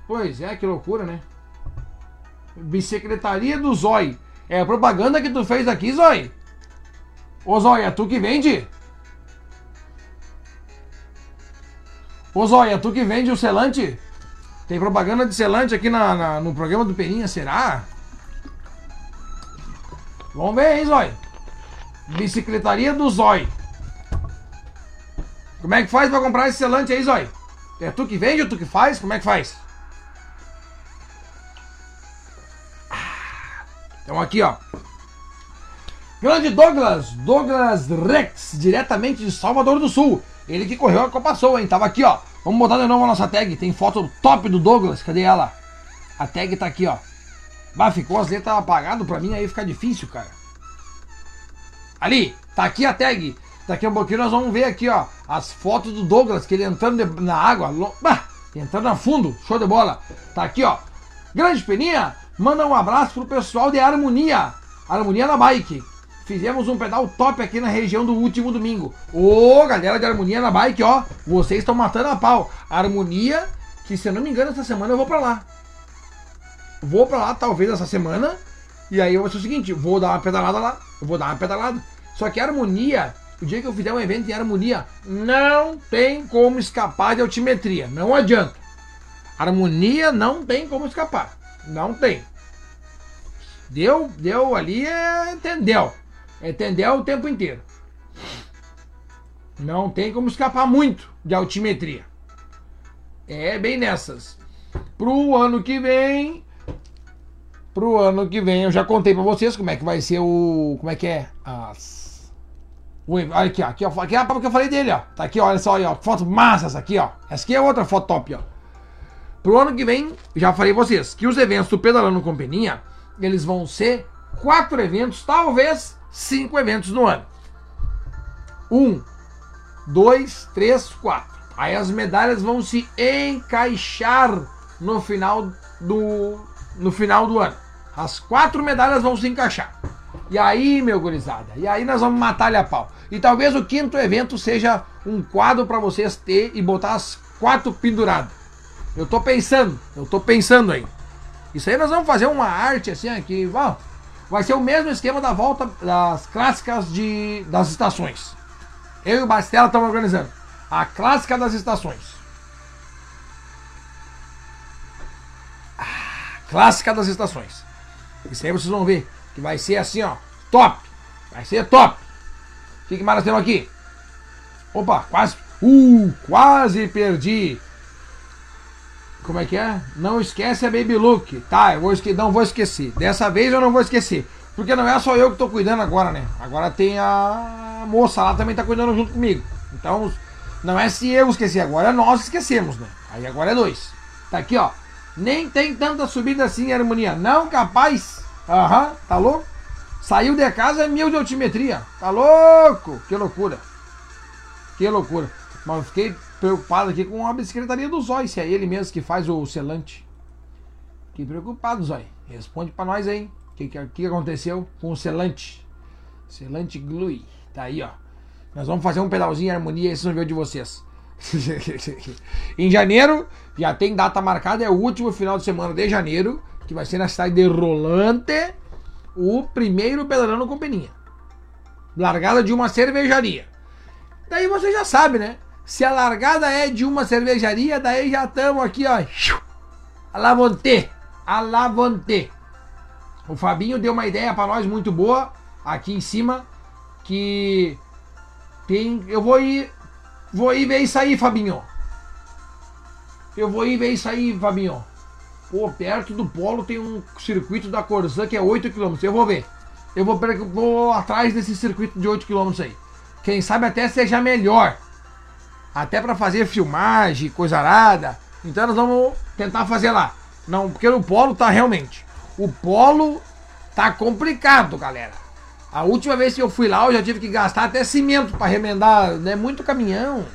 S1: Pois é, que loucura, né? Bicicletaria do Zói. É a propaganda que tu fez aqui, Zói? Ô Zói, é tu que vende? Ô Zóia, tu que vende o selante? Tem propaganda de selante aqui na, na, no programa do Peninha, será? Vamos ver, hein, Zói? Bicicletaria do Zói. Como é que faz pra comprar esse selante aí, Zói? É tu que vende ou tu que faz? Como é que faz? Então aqui, ó. Grande Douglas, Douglas Rex, diretamente de Salvador do Sul. Ele que correu a Copa Soul, hein? Tava aqui, ó. Vamos botar de novo a nossa tag. Tem foto top do Douglas. Cadê ela? A tag tá aqui, ó. Bah, ficou as letras apagadas pra mim, aí fica difícil, cara. Ali, tá aqui a tag. Daqui a pouquinho nós vamos ver aqui, ó, as fotos do Douglas, que ele entrando na água, bah, entrando a fundo, show de bola. Tá aqui, ó. Grande Peninha, manda um abraço pro pessoal de Harmonia. Harmonia na Bike. Fizemos um pedal top aqui na região do último domingo. Ô, galera de Harmonia na bike, ó. Vocês estão matando a pau. Harmonia, que se eu não me engano, essa semana eu vou pra lá. Vou pra lá, talvez, essa semana. E aí eu vou ser o seguinte: vou dar uma pedalada lá. Vou dar uma pedalada. Só que Harmonia, o dia que eu fizer um evento em Harmonia, não tem como escapar de altimetria. Não adianta. Harmonia não tem como escapar. Não tem. Deu, deu ali, é, entendeu? Entendeu o tempo inteiro. Não tem como escapar muito de altimetria. É bem nessas. Pro ano que vem. Pro ano que vem, eu já contei pra vocês como é que vai ser o. Como é que é? As. Olha aqui, ó. Aqui, ó. Aqui é a que eu falei dele, ó. Tá aqui, olha só, ó. Foto massa essa aqui, ó. Essa aqui é outra foto top, ó. Pro ano que vem, já falei vocês que os eventos do Pedalando com Peninha, eles vão ser quatro eventos, talvez cinco eventos no ano. Um, dois, três, quatro. Aí as medalhas vão se encaixar no final do, no final do ano. As quatro medalhas vão se encaixar. E aí, meu gurizada, e aí nós vamos matar-lhe a pau. E talvez o quinto evento seja um quadro para vocês ter e botar as quatro penduradas. Eu tô pensando, eu tô pensando aí. Isso aí nós vamos fazer uma arte assim aqui, ó, vai ser o mesmo esquema da volta das clássicas de, das estações. Eu e o Bastela estamos organizando. A clássica das estações. Ah, clássica das estações. Isso aí vocês vão ver. Que vai ser assim, ó. Top. Vai ser top. O que mais nós temos aqui? Opa, quase. Uh, quase perdi. Como é que é? Não esquece a Baby Look. Tá, eu vou esque... não vou esquecer. Dessa vez eu não vou esquecer. Porque não é só eu que tô cuidando agora, né? Agora tem a moça lá também tá cuidando junto comigo. Então, não é se eu esqueci, agora é nós esquecemos, né? Aí agora é dois. Tá aqui, ó. Nem tem tanta subida assim em harmonia. Não, capaz. Aham, uhum, tá louco? Saiu de casa é mil de altimetria. Tá louco? Que loucura. Que loucura. Mas eu fiquei preocupado aqui com a bicicletaria do Zói, se é ele mesmo que faz o selante. Fiquei preocupado, Zói. Responde para nós aí. O que, que, que, aconteceu com o selante? Selante Glue. Tá aí, ó. Nós vamos fazer um pedalzinho em harmonia, esse veio de vocês. em janeiro, já tem data marcada, é o último final de semana de janeiro, que vai ser na cidade de Rolante, o primeiro pedalando com peninha. Largada de uma cervejaria. Daí você já sabe, né? Se a largada é de uma cervejaria, daí já estamos aqui, ó. A lavonte. A lavonte. O Fabinho deu uma ideia para nós muito boa aqui em cima que tem, eu vou ir vou ir ver isso aí, Fabinho. Eu vou ir ver isso aí, Fabinho. Pô, perto do polo tem um circuito da Corzan que é 8 km. Eu vou ver. Eu vou, vou atrás desse circuito de 8 km aí. Quem sabe até seja melhor até para fazer filmagem, coisa arada. Então nós vamos tentar fazer lá. Não, porque o polo tá realmente. O polo tá complicado, galera. A última vez que eu fui lá, eu já tive que gastar até cimento para remendar, né? Muito caminhão.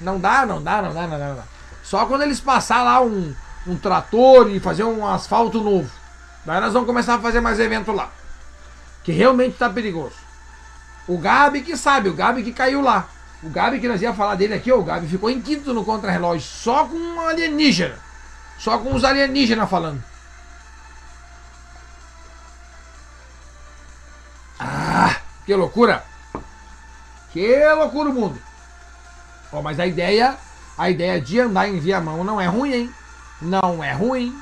S1: Não dá, não dá, não dá, não dá, não dá. Só quando eles passar lá um, um trator e fazer um asfalto novo. Daí nós vamos começar a fazer mais evento lá. Que realmente tá perigoso. O Gabi que sabe, o Gabi que caiu lá. O Gabi que nós ia falar dele aqui, o Gabi ficou em quinto no contra-relógio, só com um alienígena. Só com os alienígenas falando. Ah, que loucura! Que loucura o mundo! Ó, mas a ideia, a ideia de andar em Viamão não é ruim, hein? Não é ruim.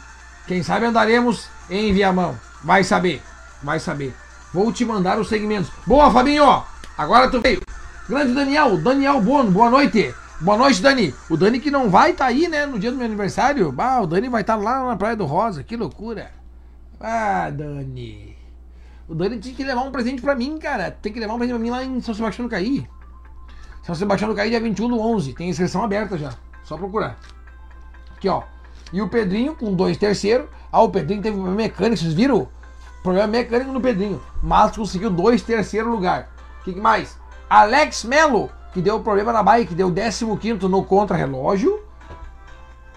S1: Quem sabe andaremos em Viamão. Vai saber, vai saber. Vou te mandar os segmentos. Boa, Fabinho! Agora tu veio. Grande Daniel, Daniel Bono, boa noite. Boa noite, Dani. O Dani que não vai estar tá aí, né, no dia do meu aniversário. Bah, o Dani vai estar tá lá na Praia do Rosa. Que loucura. Ah, Dani. O Dani tinha que levar um presente pra mim, cara. Tem que levar um presente pra mim lá em São Sebastião do Caí. São Sebastião do Caí, dia 21 do 11. Tem inscrição aberta já. Só procurar. Aqui, ó. E o Pedrinho com dois terceiro. Ah, o Pedrinho teve problema mecânico, vocês viram? Problema mecânico no Pedrinho. Mas conseguiu dois terceiro lugar. O que, que mais? Alex Melo, que deu problema na bike, deu 15 no contra-relógio.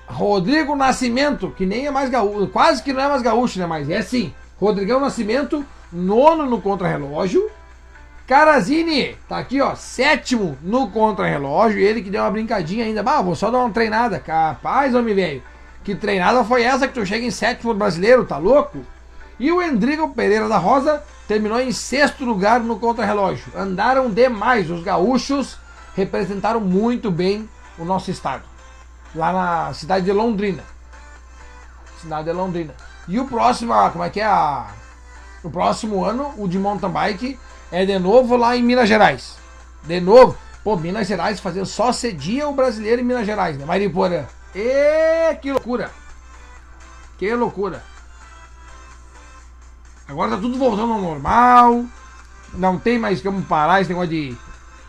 S1: Rodrigo Nascimento, que nem é mais gaúcho, quase que não é mais gaúcho, né? Mas é sim. Rodrigão Nascimento, nono no contra-relógio. Carazini, tá aqui, ó, sétimo no contra-relógio. Ele que deu uma brincadinha ainda. Bah, vou só dar uma treinada. Capaz, homem velho. Que treinada foi essa que tu chega em sétimo brasileiro, tá louco? E o Endrigo Pereira da Rosa terminou em sexto lugar no contrarrelógio. Andaram demais. Os gaúchos representaram muito bem o nosso estado. Lá na cidade de Londrina. Cidade de Londrina. E o próximo, ah, como é que é a. O próximo ano, o de mountain bike, é de novo lá em Minas Gerais. De novo. Pô, Minas Gerais fazendo só cedia o brasileiro em Minas Gerais, né? Mariporã. E que loucura! Que loucura! Agora tá tudo voltando ao normal. Não tem mais como parar esse negócio de.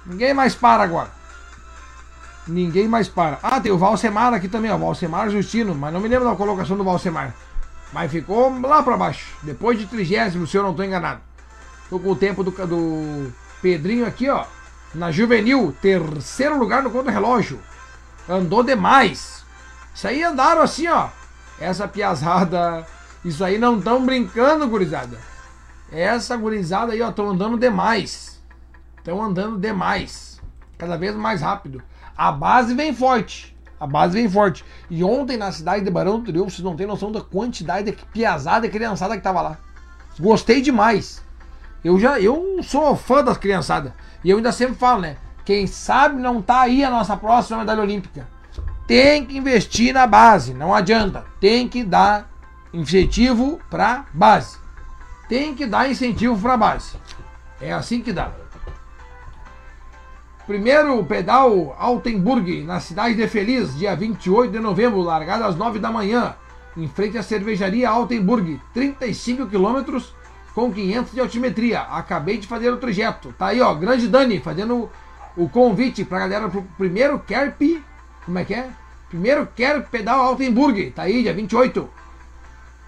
S1: Ninguém mais para agora. Ninguém mais para. Ah, tem o Valsemar aqui também, ó. Valsemar Justino. Mas não me lembro da colocação do Valsemar. Mas ficou lá para baixo. Depois de trigésimo, se eu não estou enganado. Tô com o tempo do, do Pedrinho aqui, ó. Na juvenil, terceiro lugar no contra-relógio. Andou demais. Isso aí andaram assim, ó. Essa piazada isso aí não estão brincando, gurizada. Essa gurizada aí, ó, estão andando demais. Estão andando demais. Cada vez mais rápido. A base vem forte. A base vem forte. E ontem na cidade de Barão do Triunfo, vocês não têm noção da quantidade de piazada e criançada que tava lá. Gostei demais. Eu já eu sou fã das criançadas. E eu ainda sempre falo, né? Quem sabe não tá aí a nossa próxima medalha olímpica. Tem que investir na base, não adianta. Tem que dar incentivo para base. Tem que dar incentivo para base. É assim que dá. Primeiro pedal Altenburg, na cidade de Feliz, dia 28 de novembro, largada às 9 da manhã, em frente à cervejaria Altenburg, 35 quilômetros com 500 de altimetria. Acabei de fazer o trajeto. Tá aí, ó, grande Dani, fazendo o convite pra galera pro primeiro Kerp, como é que é? Primeiro Kerp Pedal Altenburg, tá aí, dia 28.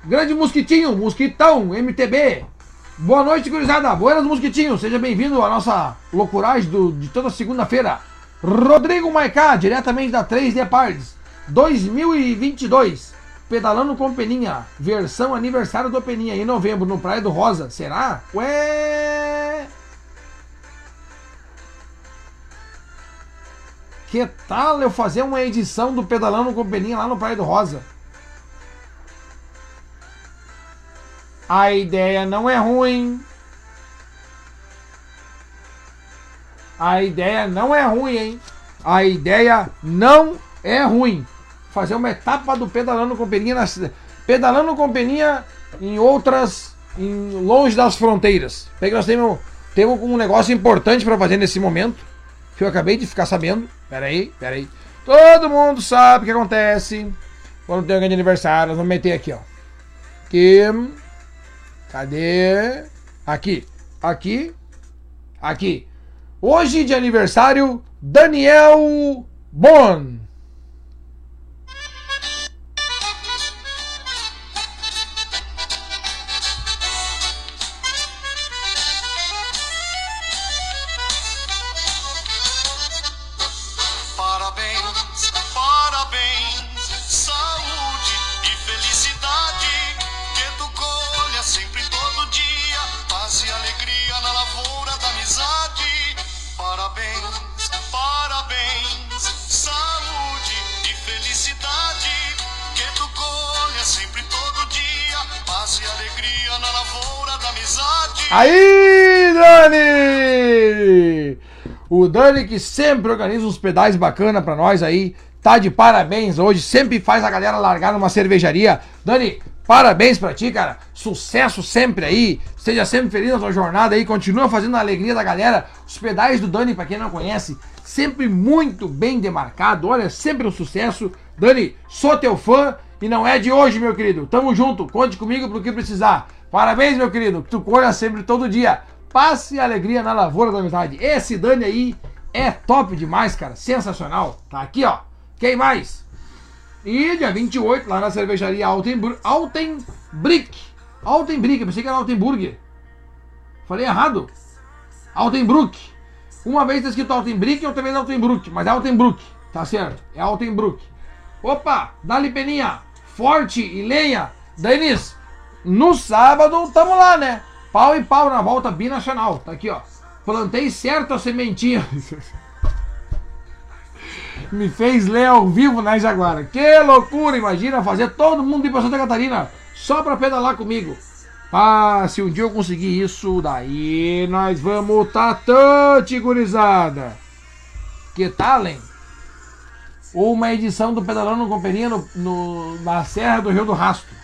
S1: Grande Mosquitinho, Mosquitão, MTB. Boa noite, gurizada. Buenas, Mosquitinho. Seja bem-vindo à nossa loucuragem do, de toda segunda-feira. Rodrigo Maicá, diretamente da 3D Parts. 2022. Pedalando com Peninha. Versão aniversário do Peninha em novembro no Praia do Rosa. Será? Ué! Que tal eu fazer uma edição do Pedalando com Peninha lá no Praia do Rosa? A ideia não é ruim. A ideia não é ruim, hein? A ideia não é ruim. Fazer uma etapa do pedalando com peninha na pedalando com peninha em outras em longe das fronteiras. Pega nós temos temos um negócio importante para fazer nesse momento que eu acabei de ficar sabendo. Pera aí, pera aí. Todo mundo sabe o que acontece quando tem alguém de aniversário. Nós vamos meter aqui, ó. Que Cadê? Aqui, aqui, aqui. Hoje de aniversário, Daniel Bon. Aí, Dani! O Dani que sempre organiza uns pedais bacana pra nós aí. Tá de parabéns hoje, sempre faz a galera largar numa cervejaria. Dani, parabéns pra ti, cara. Sucesso sempre aí. Seja sempre feliz na tua jornada aí. Continua fazendo a alegria da galera. Os pedais do Dani, pra quem não conhece, sempre muito bem demarcado. Olha, sempre um sucesso. Dani, sou teu fã e não é de hoje, meu querido. Tamo junto. Conte comigo pro que precisar. Parabéns, meu querido. Tu colha sempre todo dia. Passe alegria na lavoura da amizade. Esse Dani aí é top demais, cara. Sensacional. Tá aqui, ó. Quem mais? E dia 28, lá na cervejaria Altenbrick. Altenbrick. Altenbrick. Pensei que era Altenburger. Falei errado. Altenbruck. Uma vez tá escrito Altenbrick, outra vez Altenbruck. Mas é Altenbruck. Tá certo. É Altenbruck. Opa, dá-lhe peninha. Forte e lenha. Denis, no sábado tamo lá, né? Pau e pau na volta binacional. Tá aqui, ó. Plantei certo a sementinha. me fez ler ao vivo na Jaguara. Que loucura, imagina fazer todo mundo ir pra Santa Catarina só pra pedalar comigo. Ah, se um dia eu conseguir isso, daí nós vamos tatante, gurizada. Que tal? Ou uma edição do Pedalando com Peninha no, no, na Serra do Rio do Rastro.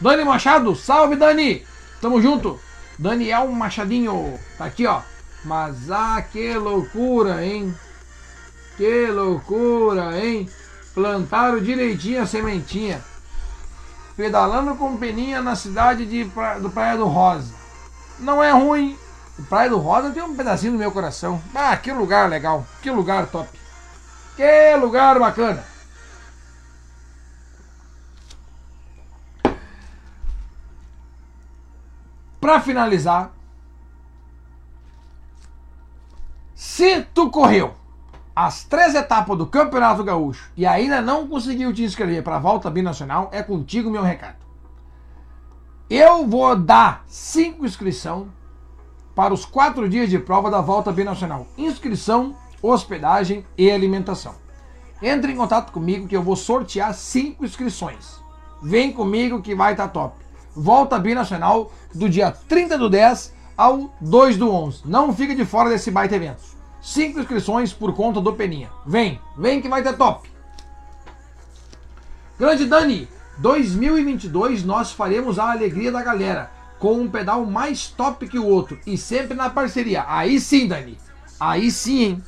S1: Dani Machado, salve Dani! Tamo junto! Daniel Machadinho, tá aqui ó. Mas ah, que loucura, hein? Que loucura, hein? Plantaram direitinho a sementinha. Pedalando com peninha na cidade de pra... do Praia do Rosa. Não é ruim. O Praia do Rosa tem um pedacinho no meu coração. Ah, que lugar legal. Que lugar top. Que lugar bacana. Para finalizar, se tu correu as três etapas do Campeonato Gaúcho e ainda não conseguiu te inscrever para a volta binacional, é contigo meu recado. Eu vou dar cinco inscrição para os quatro dias de prova da volta binacional. Inscrição, hospedagem e alimentação. Entre em contato comigo que eu vou sortear cinco inscrições. Vem comigo que vai estar tá top. Volta binacional do dia 30 do 10 ao 2 do 11. Não fica de fora desse baita evento. Cinco inscrições por conta do Peninha. Vem, vem que vai ter top. Grande Dani, 2022 nós faremos a alegria da galera com um pedal mais top que o outro e sempre na parceria. Aí sim, Dani. Aí sim, hein?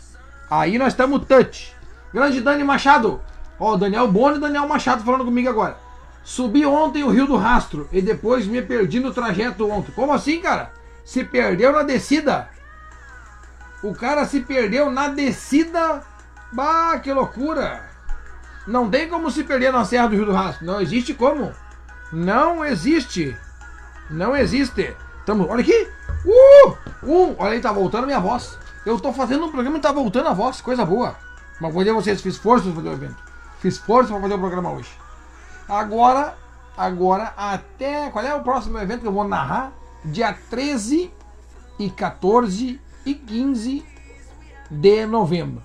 S1: Aí nós estamos touch. Grande Dani Machado. Ó, Daniel Bono e Daniel Machado falando comigo agora. Subi ontem o Rio do Rastro e depois me perdi no trajeto ontem. Como assim, cara? Se perdeu na descida? O cara se perdeu na descida. Bah, que loucura! Não tem como se perder na Serra do Rio do Rastro. Não existe como. Não existe. Não existe. Tamo, olha aqui. Uh! Um! Olha aí, tá voltando a minha voz. Eu tô fazendo um programa e tá voltando a voz. Coisa boa. Mas vou dizer vocês, fiz força pra fazer o evento. Fiz força pra fazer o programa hoje. Agora, agora, até. Qual é o próximo evento que eu vou narrar? Dia 13 e 14 e 15 de novembro.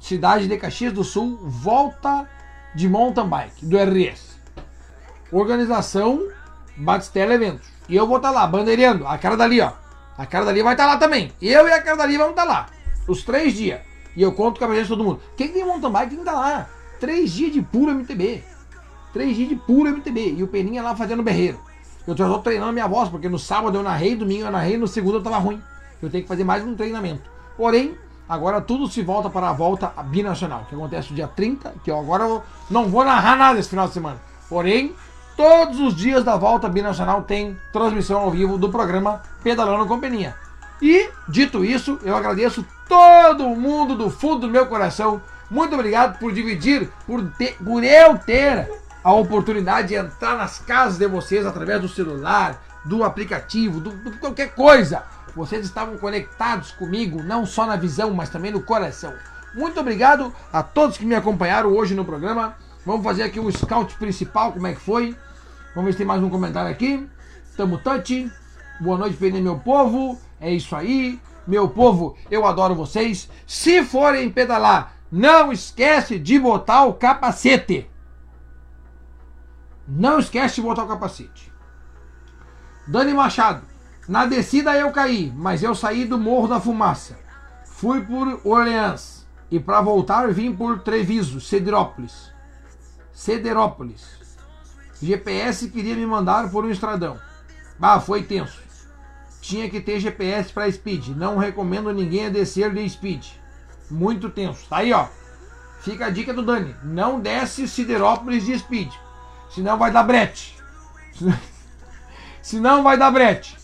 S1: Cidade de Caxias do Sul, volta de mountain bike do RS. Organização Batistella Eventos. E eu vou estar tá lá, bandeireando. A cara dali, ó. A cara dali vai estar tá lá também. Eu e a cara dali vamos estar tá lá. Os três dias. E eu conto com a presença de todo mundo. Quem tem mountain bike tem que estar lá. Três dias de puro MTB. Três dias de puro MTB. E o Peninha lá fazendo berreiro. Eu estou treinando minha voz, porque no sábado eu narrei, domingo eu narrei, no segundo eu tava ruim eu tenho que fazer mais um treinamento. Porém, agora tudo se volta para a volta binacional, que acontece no dia 30, que eu agora eu não vou narrar nada esse final de semana. Porém, todos os dias da volta binacional tem transmissão ao vivo do programa Pedalando Companhia. E, dito isso, eu agradeço todo mundo do fundo do meu coração. Muito obrigado por dividir, por, ter, por eu ter a oportunidade de entrar nas casas de vocês através do celular, do aplicativo, do, do qualquer coisa vocês estavam conectados comigo, não só na visão, mas também no coração. Muito obrigado a todos que me acompanharam hoje no programa. Vamos fazer aqui o scout principal, como é que foi. Vamos ver se tem mais um comentário aqui. Tamo touch. Boa noite, meu povo. É isso aí. Meu povo, eu adoro vocês. Se forem pedalar, não esquece de botar o capacete. Não esquece de botar o capacete. Dani Machado, Na descida eu caí, mas eu saí do Morro da Fumaça. Fui por Orleans e para voltar vim por Treviso, Cederópolis. Cederópolis. GPS queria me mandar por um estradão. Ah, foi tenso. Tinha que ter GPS para Speed. Não recomendo ninguém a descer de Speed. Muito tenso. Tá aí, ó. Fica a dica do Dani. Não desce Siderópolis de Speed. Senão vai dar brete. Senão vai dar brete.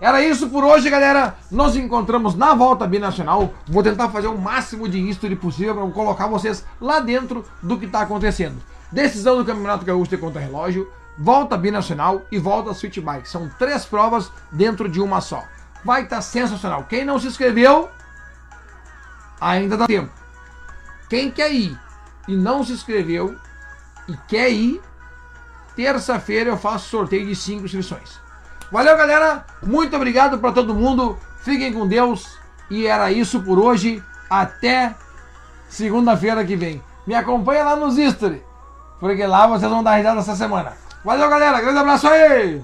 S1: Era isso por hoje, galera. Nos encontramos na volta binacional. Vou tentar fazer o máximo de history possível para colocar vocês lá dentro do que está acontecendo. Decisão do Campeonato Gaúcho de Contra-Relógio, volta binacional e volta Switch Bike. São três provas dentro de uma só. Vai estar tá sensacional. Quem não se inscreveu, ainda dá tempo. Quem quer ir e não se inscreveu e quer ir, terça-feira eu faço sorteio de cinco inscrições. Valeu, galera. Muito obrigado para todo mundo. Fiquem com Deus. E era isso por hoje. Até segunda-feira que vem. Me acompanha lá nos History. Porque lá vocês vão dar risada essa semana. Valeu, galera. Grande abraço aí.